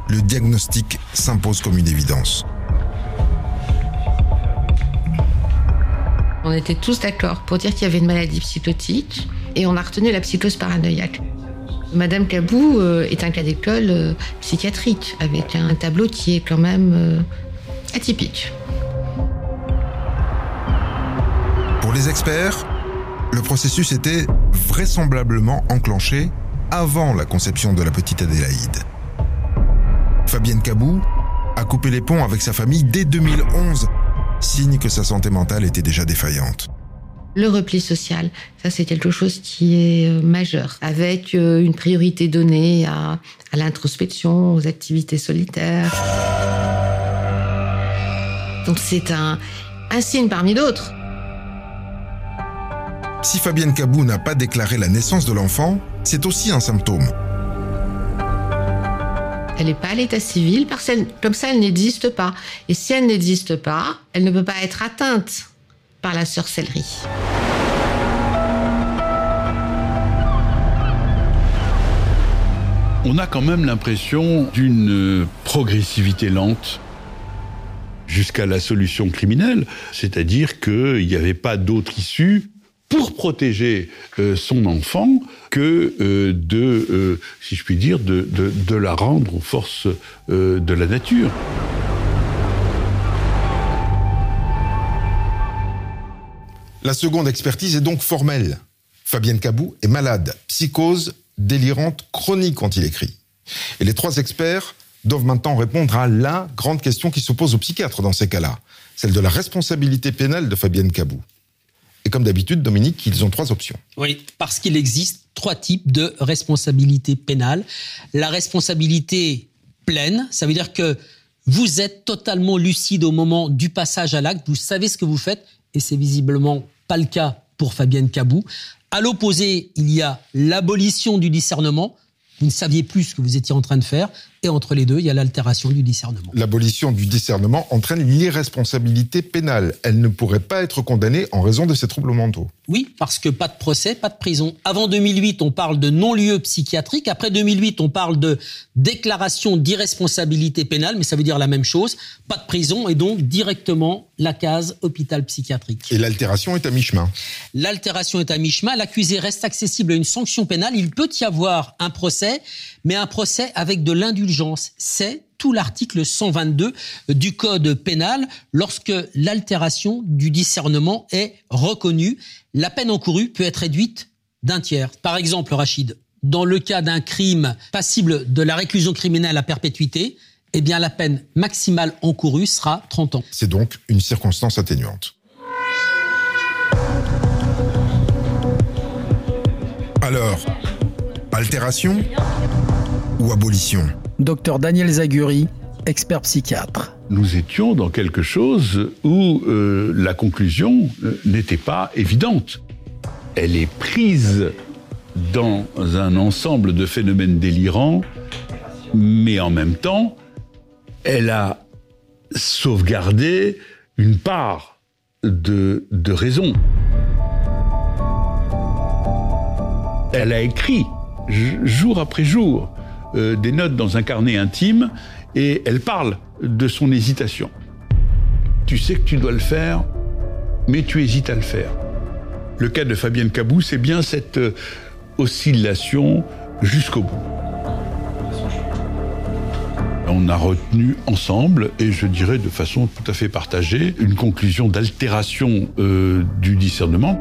Le diagnostic s'impose comme une évidence. On était tous d'accord pour dire qu'il y avait une maladie psychotique et on a retenu la psychose paranoïaque. Madame Cabou euh, est un cas d'école euh, psychiatrique avec un tableau qui est quand même euh, atypique. Pour les experts, le processus était vraisemblablement enclenché avant la conception de la petite Adélaïde. Fabienne Cabou a coupé les ponts avec sa famille dès 2011, signe que sa santé mentale était déjà défaillante. Le repli social, ça c'est quelque chose qui est euh, majeur, avec euh, une priorité donnée à, à l'introspection, aux activités solitaires. Donc c'est un, un signe parmi d'autres. Si Fabienne Cabou n'a pas déclaré la naissance de l'enfant, c'est aussi un symptôme. Elle n'est pas à l'état civil, parce qu'elle, comme ça, elle n'existe pas. Et si elle n'existe pas, elle ne peut pas être atteinte par la sorcellerie. On a quand même l'impression d'une progressivité lente jusqu'à la solution criminelle, c'est-à-dire qu'il n'y avait pas d'autre issue pour protéger euh, son enfant que euh, de, euh, si je puis dire, de, la rendre aux forces de la nature. La seconde expertise est donc formelle. Fabienne Cabou est malade, psychose délirante chronique quand il écrit. Et les trois experts doivent maintenant répondre à la grande question qui se pose aux psychiatres dans ces cas-là, celle de la responsabilité pénale de Fabienne Cabou. comme d'habitude, Dominique, ils ont trois options. Oui, parce qu'il existe trois types de responsabilité pénale. La responsabilité pleine, ça veut dire que vous êtes totalement lucide au moment du passage à l'acte, vous savez ce que vous faites, et c'est visiblement pas le cas pour Fabienne Cabou. À l'opposé, il y a l'abolition du discernement. Vous ne saviez plus ce que vous étiez en train de faire. Et entre les deux, il y a l'altération du discernement. L'abolition du discernement entraîne l'irresponsabilité pénale. Elle ne pourrait pas être condamnée en raison de ses troubles mentaux. Oui, parce que pas de procès, pas de prison. Avant 2008, on parle de non-lieu psychiatrique. Après 2008, on parle de déclaration d'irresponsabilité pénale, mais ça veut dire la même chose. Pas de prison et donc directement la case hôpital psychiatrique. Et l'altération est à mi-chemin. L'altération est à mi-chemin. L'accusé reste accessible à une sanction pénale. Il peut y avoir un procès, mais un procès avec de l'indulgence. C'est tout l'article 122 du Code pénal. Lorsque l'altération du discernement est reconnue, la peine encourue peut être réduite d'un tiers. Par exemple, Rachid, dans le cas d'un crime passible de la réclusion criminelle à perpétuité, eh bien la peine maximale encourue sera 30 ans. C'est donc une circonstance atténuante. Alors, altération ou abolition? Docteur Daniel Zaguri, expert psychiatre. Nous étions dans quelque chose où euh, la conclusion euh, n'était pas évidente. Elle est prise dans un ensemble de phénomènes délirants, mais en même temps, elle a sauvegardé une part de, de raison. Elle a écrit jour après jour euh, des notes dans un carnet intime et elle parle de son hésitation. Tu sais que tu dois le faire, mais tu hésites à le faire. Le cas de Fabienne Cabou, c'est bien cette euh, oscillation jusqu'au bout. On a retenu ensemble, et je dirais de façon tout à fait partagée, une conclusion d'altération euh, du discernement.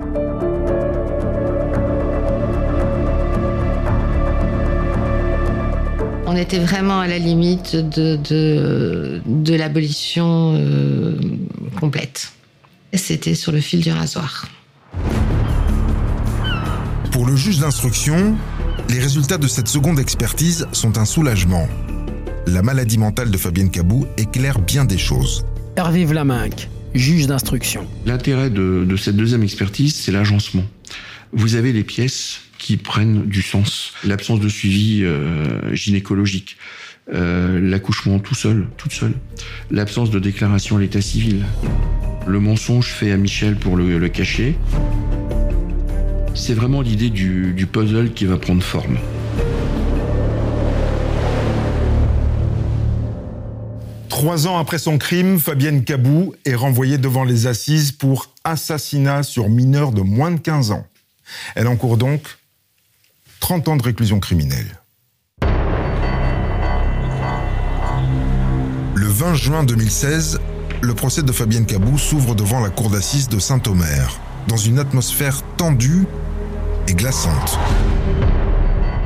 On était vraiment à la limite de, de, de l'abolition euh, complète. C'était sur le fil du rasoir. Pour le juge d'instruction, les résultats de cette seconde expertise sont un soulagement. La maladie mentale de Fabienne Cabou éclaire bien des choses. Hervé Vlaminck, juge d'instruction. L'intérêt de, de cette deuxième expertise, c'est l'agencement. Vous avez les pièces qui prennent du sens. L'absence de suivi euh, gynécologique, euh, l'accouchement tout seul, toute seule, l'absence de déclaration à l'état civil, le mensonge fait à Michel pour le, cacher. C'est vraiment l'idée du, du puzzle qui va prendre forme. Trois ans après son crime, Fabienne Cabou est renvoyée devant les assises pour assassinat sur mineur de moins de 15 ans. Elle encourt donc 30 ans de réclusion criminelle. Le 20 juin 2016, le procès de Fabienne Cabou s'ouvre devant la cour d'assises de Saint-Omer, dans une atmosphère tendue et glaçante.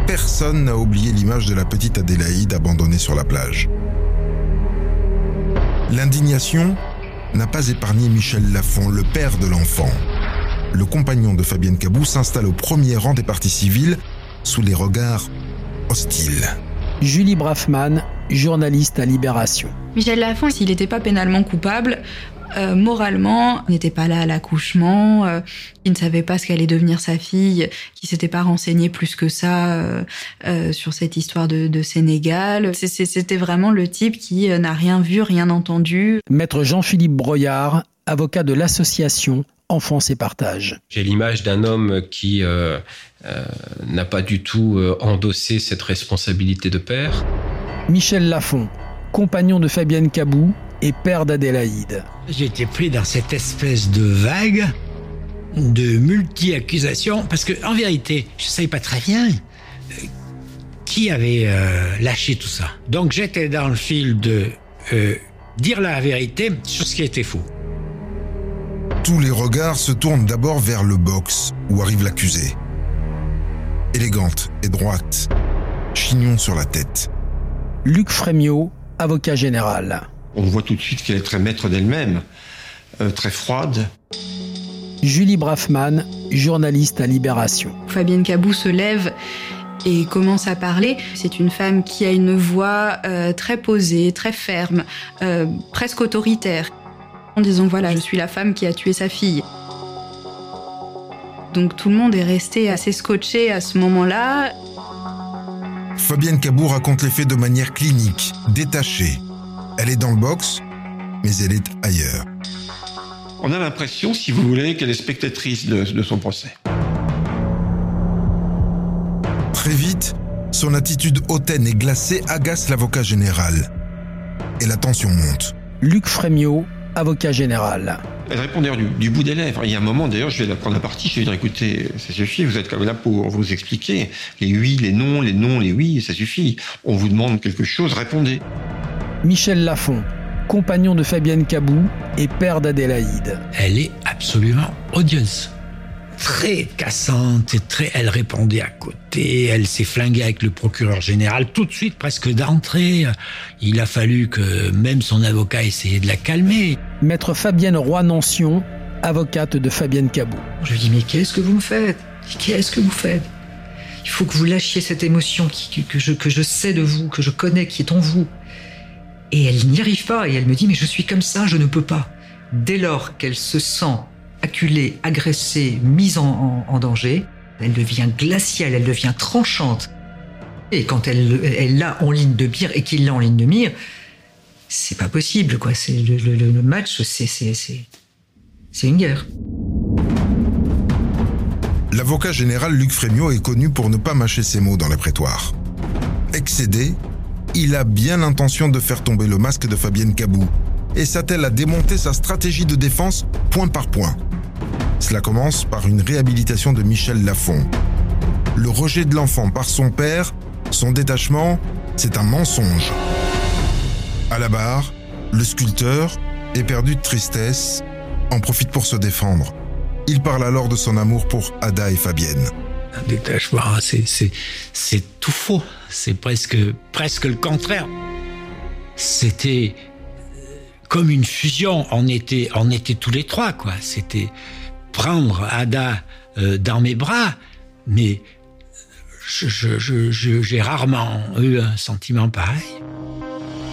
Personne n'a oublié l'image de la petite Adélaïde abandonnée sur la plage. L'indignation n'a pas épargné Michel Lafont, le père de l'enfant. Le compagnon de Fabienne Cabou s'installe au premier rang des parties civiles sous les regards hostiles. Julie Braffman, journaliste à Libération. Michel Lafont, s'il n'était pas pénalement coupable, euh, moralement, il n'était pas là à l'accouchement, euh, il ne savait pas ce qu'allait devenir sa fille, qui s'était pas renseigné plus que ça euh, euh sur cette histoire de, de Sénégal. C'était vraiment le type qui n'a rien vu, rien entendu. Maître Jean-Philippe Broyard, avocat de l'association Enfance et Partage. J'ai l'image d'un homme qui n'a pas du tout euh, endossé cette responsabilité de père. Michel Lafont, compagnon de Fabienne Cabou et père d'Adélaïde. J'ai été pris dans cette espèce de vague de multi-accusations parce que en vérité, je ne savais pas très bien euh, qui avait euh, lâché tout ça. Donc j'étais dans le fil de euh, dire la vérité sur ce qui était faux. Tous les regards se tournent d'abord vers le box où arrive l'accusée. Élégante et droite, chignon sur la tête. Luc Frémiot, avocat général. On voit tout de suite qu'elle est très maître d'elle-même, euh, très froide. Julie Braffman, journaliste à Libération. Fabienne Cabou se lève et commence à parler. C'est une femme qui a une voix euh, très posée, très ferme, euh, presque autoritaire, en disant voilà, je suis la femme qui a tué sa fille. Donc tout le monde est resté assez scotché à ce moment-là. Fabienne Cabou raconte les faits de manière clinique, détachée. Elle est dans le box, mais elle est ailleurs. On a l'impression, si vous voulez, qu'elle est spectatrice de, de son procès. Très vite, son attitude hautaine et glacée agace l'avocat général. Et la tension monte. Luc Frémiot, avocat général. Elle répondait du, du, bout des lèvres. Il y a un moment, d'ailleurs, je vais la prendre à partie. Je vais dire, écoutez, ça suffit. Vous êtes comme là pour vous expliquer. Les oui, les non, les non, les oui, ça suffit. On vous demande quelque chose, répondez. Michel Lafont, compagnon de Fabienne Cabou et père d'Adélaïde. Elle est absolument odieuse. Très cassante, et très, elle répondait à côté, elle s'est flinguée avec le procureur général tout de suite, presque d'entrée. Il a fallu que même son avocat essayait de la calmer. Maître Fabienne Roy-Nancion, avocate de Fabienne Cabou. Je lui dis, mais qu'est-ce que vous me faites? Qu'est-ce que vous faites? Il faut que vous lâchiez cette émotion qui, que, je, que je sais de vous, que je connais, qui est en vous. Et elle n'y arrive pas, et elle me dit, mais je suis comme ça, je ne peux pas. Dès lors qu'elle se sent acculée, agressée, mise en, danger, elle devient glaciale, elle devient tranchante. Et quand elle, elle l'a en ligne de mire et qu'il l'a en ligne de mire, c'est pas possible, quoi. C'est le, match, c'est une guerre. L'avocat général Luc Frémiot est connu pour ne pas mâcher ses mots dans les prétoires. Excédé, il a bien l'intention de faire tomber le masque de Fabienne Cabou et s'attelle à démonter sa stratégie de défense point par point. Cela commence par une réhabilitation de Michel Lafont. Le rejet de l'enfant par son père, son détachement, c'est un mensonge. À la barre, le sculpteur, éperdu de tristesse, en profite pour se défendre. Il parle alors de son amour pour Ada et Fabienne. Un détachement, c'est, tout faux. C'est presque, presque le contraire. C'était comme une fusion. On était, on était tous les trois, quoi. C'était prendre Ada euh, dans mes bras, mais j'ai rarement eu un sentiment pareil.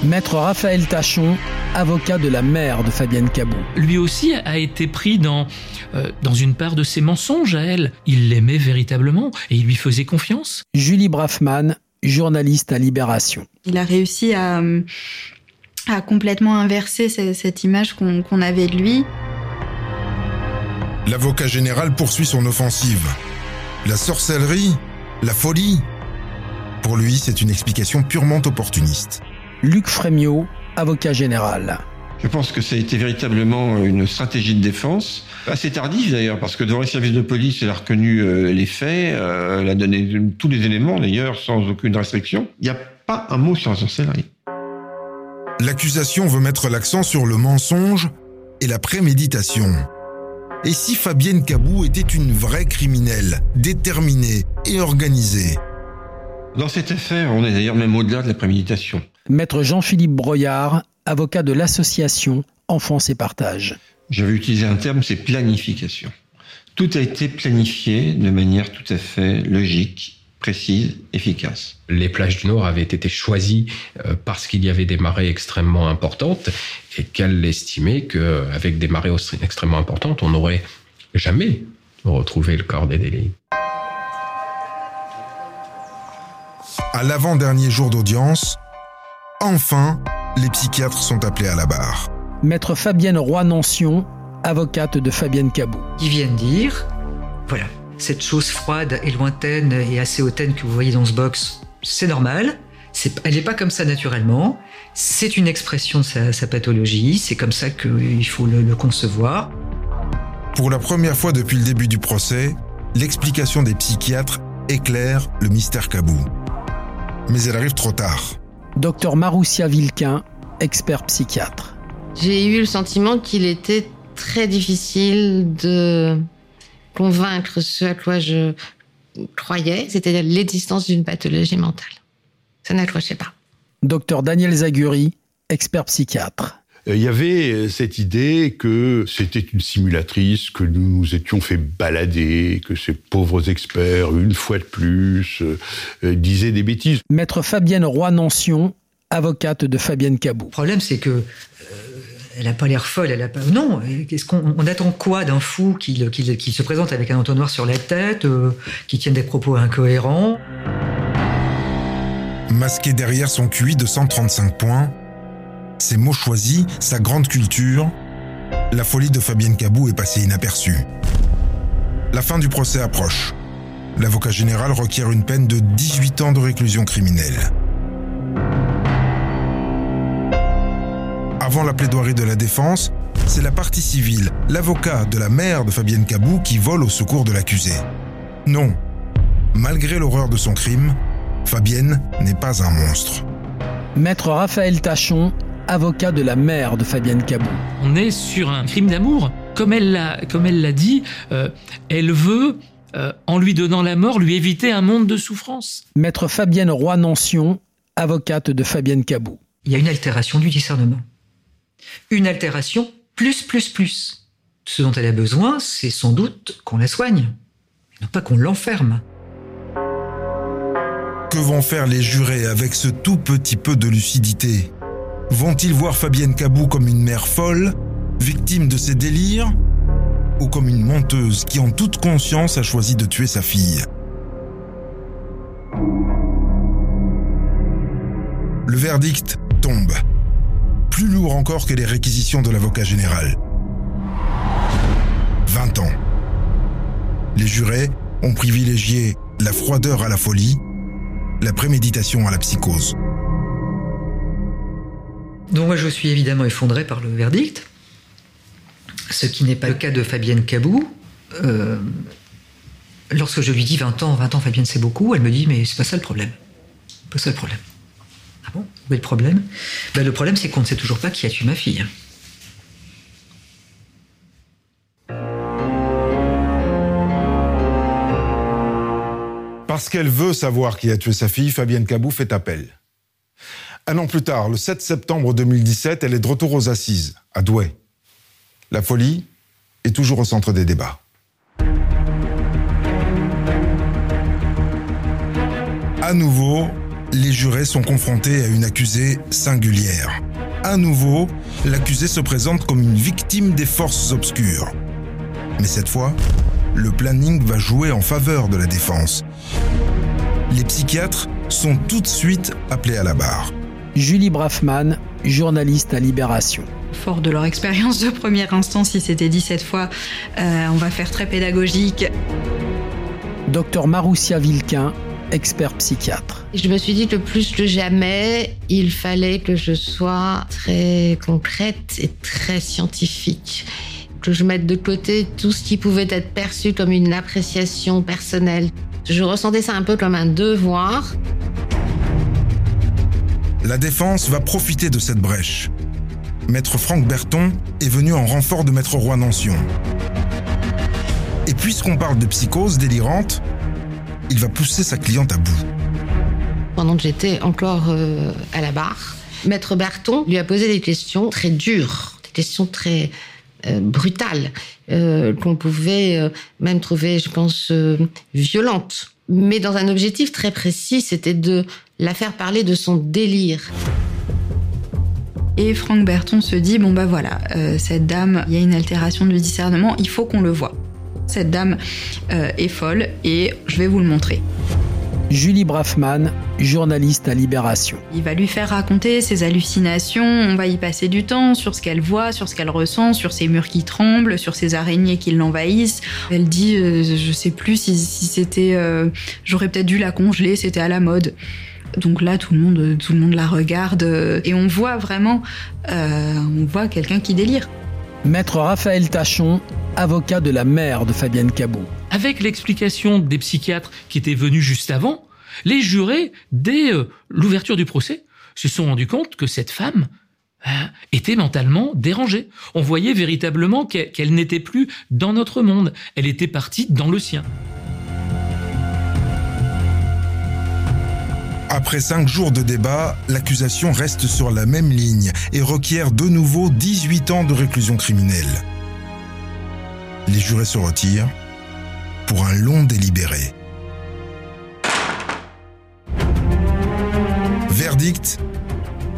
Maître Raphaël Tachon, avocat de la mère de Fabienne Cabou. Lui aussi a été pris dans, euh, dans une part de ses mensonges à elle. Il l'aimait véritablement et il lui faisait confiance. Julie Braffman, journaliste à Libération. Il a réussi à, à complètement inverser cette image qu'on qu avait de lui. L'avocat général poursuit son offensive. La sorcellerie La folie Pour lui, c'est une explication purement opportuniste. Luc Frémiot, avocat général. Je pense que ça a été véritablement une stratégie de défense, assez tardive d'ailleurs, parce que devant les services de police, elle a reconnu euh, les faits, euh, elle a donné tous les éléments d'ailleurs, sans aucune restriction. Il n'y a pas un mot sur la sorcellerie. L'accusation veut mettre l'accent sur le mensonge et la préméditation. Et si Fabienne Cabou était une vraie criminelle, déterminée et organisée? Dans cette affaire, on est d'ailleurs même au-delà de la préméditation. Maître Jean-Philippe Broyard, avocat de l'association Enfance et Partage. J'avais utilisé un terme, c'est planification. Tout a été planifié de manière tout à fait logique, précise, efficace. Les plages du Nord avaient été choisies euh, parce qu'il y avait des marées extrêmement importantes et qu'elle estimait qu'avec des marées extrêmement importantes, on n'aurait jamais retrouvé le corps des délits. À l'avant-dernier jour d'audience, enfin, les psychiatres sont appelés à la barre. Maître Fabienne Roy-Nancion, avocate de Fabienne Cabou. Ils viennent dire, voilà, cette chose froide et lointaine et assez hautaine que vous voyez dans ce box, c'est normal. C'est, elle n'est pas comme ça naturellement. C'est une expression de sa, sa pathologie. C'est comme ça qu'il faut le, le concevoir. Pour la première fois depuis le début du procès, l'explication des psychiatres éclaire le mystère Cabou. Mais elle arrive trop tard. Docteur Maroussia Vilquin, expert psychiatre. J'ai eu le sentiment qu'il était très difficile de convaincre ce à quoi je croyais, c'est-à-dire l'existence d'une pathologie mentale. Ça n'accrochait pas. Docteur Daniel Zaguri, expert psychiatre. Euh, il y avait cette idée que c'était une simulatrice, que nous nous étions fait balader, que ces pauvres experts, une fois de plus, euh, euh, disaient des bêtises. Maître Fabienne Roy-Nancion, avocate de Fabienne Cabou. Le problème, c'est que euh, elle n'a pas l'air folle, elle a pas. Non, qu'est-ce qu'on on attend quoi d'un fou qui, se présente avec un entonnoir sur la tête, euh, qui tienne des propos incohérents? Masqué derrière son QI de 135 points, ses mots choisis, sa grande culture, la folie de Fabienne Cabou est passée inaperçue. La fin du procès approche. L'avocat général requiert une peine de 18 ans de réclusion criminelle. Avant la plaidoirie de la défense, c'est la partie civile, l'avocat de la mère de Fabienne Cabou qui vole au secours de l'accusé. Non, malgré l'horreur de son crime, Fabienne n'est pas un monstre. Maître Raphaël Tachon, avocat de la mère de Fabienne Cabou. On est sur un crime d'amour. Comme elle l'a, comme elle l'a dit, euh, elle veut, euh, en lui donnant la mort, lui éviter un monde de souffrance. Maître Fabienne Roy-Nancion, avocate de Fabienne Cabou. Il y a une altération du discernement. Une altération plus, plus, plus. Ce dont elle a besoin, c'est sans doute qu'on la soigne, et non pas qu'on l'enferme. Que vont faire les jurés avec ce tout petit peu de lucidité? Vont-ils voir Fabienne Cabou comme une mère folle, victime de ses délires, ou comme une menteuse qui en toute conscience a choisi de tuer sa fille? Le verdict tombe. Plus lourd encore que les réquisitions de l'avocat général. 20 ans. Les jurés ont privilégié la froideur à la folie, la préméditation à la psychose. Donc moi je suis évidemment effondré par le verdict, ce qui n'est pas le cas de Fabienne Cabou. Euh, lorsque je lui dis 20 ans, 20 ans Fabienne c'est beaucoup, elle me dit mais c'est pas ça le problème. Pas ça le problème. Ah bon? Où est le problème? Ben, Le problème c'est qu'on ne sait toujours pas qui a tué ma fille. Parce qu'elle veut savoir qui a tué sa fille, Fabienne Cabou fait appel. Un an plus tard, le 7 septembre 2017, elle est de retour aux assises, à Douai. La folie est toujours au centre des débats. À nouveau, les jurés sont confrontés à une accusée singulière. À nouveau, l'accusée se présente comme une victime des forces obscures. Mais cette fois, le planning va jouer en faveur de la défense. Les psychiatres sont tout de suite appelés à la barre. Julie Braffman, journaliste à Libération. Fort de leur expérience de première instance, il s'était dit cette fois, euh, on va faire très pédagogique. Docteur Maroussia Vilquin, expert psychiatre. Je me suis dit que plus que jamais, il fallait que je sois très concrète et très scientifique. Que je mette de côté tout ce qui pouvait être perçu comme une appréciation personnelle. Je ressentais ça un peu comme un devoir. La défense va profiter de cette brèche. Maître Franck Berton est venu en renfort de Maître Roy Nancion. Et puisqu'on parle de psychose délirante, il va pousser sa cliente à bout. Pendant que j'étais encore euh, à la barre, Maître Berton lui a posé des questions très dures, des questions très euh, brutales, euh, qu'on pouvait même trouver, je pense, violentes. Mais dans un objectif très précis, c'était de la faire parler de son délire. Et Franck Berton se dit bon bah voilà, euh, cette dame, il y a une altération de discernement, il faut qu'on le voit. Cette dame euh, est folle et je vais vous le montrer. Julie Braffman, journaliste à Libération. Il va lui faire raconter ses hallucinations, on va y passer du temps sur ce qu'elle voit, sur ce qu'elle ressent, sur ses murs qui tremblent, sur ces araignées qui l'envahissent. Elle dit, euh, je sais plus si, c'était... euh, J'aurais peut-être dû la congeler, c'était à la mode. Donc là, tout le monde, tout le monde la regarde euh, et on voit vraiment, on voit quelqu'un qui délire. Maître Raphaël Tachon, avocat de la mère de Fabienne Cabot. Avec l'explication des psychiatres qui étaient venus juste avant, les jurés, dès euh, l'ouverture du procès, se sont rendus compte que cette femme euh, était mentalement dérangée. On voyait véritablement qu'elle qu'elle n'était plus dans notre monde, elle était partie dans le sien. Après cinq jours de débat, l'accusation reste sur la même ligne et requiert de nouveau 18 ans de réclusion criminelle. Les jurés se retirent pour un long délibéré. Verdict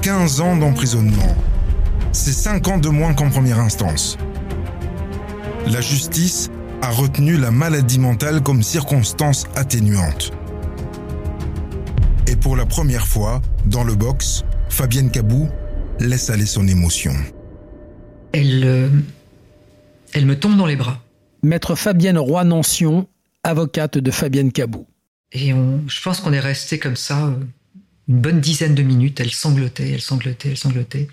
15 ans d'emprisonnement. C'est 5 ans de moins qu'en première instance. La justice a retenu la maladie mentale comme circonstance atténuante. Pour la première fois, dans le box, Fabienne Cabou laisse aller son émotion. Elle, euh, elle me tombe dans les bras. Maître Fabienne Roy-Nancion, avocate de Fabienne Cabou. Et on, je pense qu'on est resté comme ça euh, une bonne dizaine de minutes. Elle sanglotait, elle sanglotait, elle sanglotait.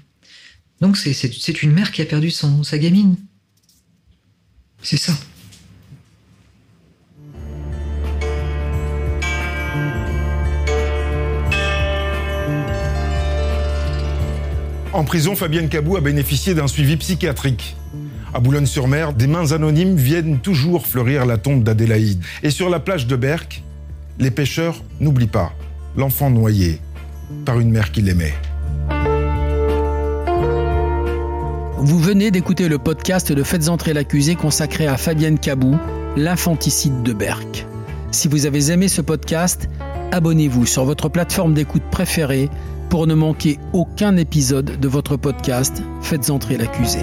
Donc c'est une mère qui a perdu son, sa gamine. C'est ça. En prison, Fabienne Cabou a bénéficié d'un suivi psychiatrique. À Boulogne-sur-Mer, des mains anonymes viennent toujours fleurir la tombe d'Adélaïde. Et sur la plage de Berck, les pêcheurs n'oublient pas l'enfant noyé par une mère qui l'aimait. Vous venez d'écouter le podcast de Faites entrer l'accusé consacré à Fabienne Cabou, l'infanticide de Berck. Si vous avez aimé ce podcast, abonnez-vous sur votre plateforme d'écoute préférée pour ne manquer aucun épisode de votre podcast Faites entrer l'accusé.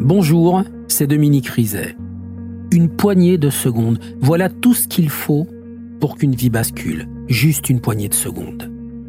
Bonjour, c'est Dominique Rizet. Une poignée de secondes, voilà tout ce qu'il faut pour qu'une vie bascule. Juste une poignée de secondes.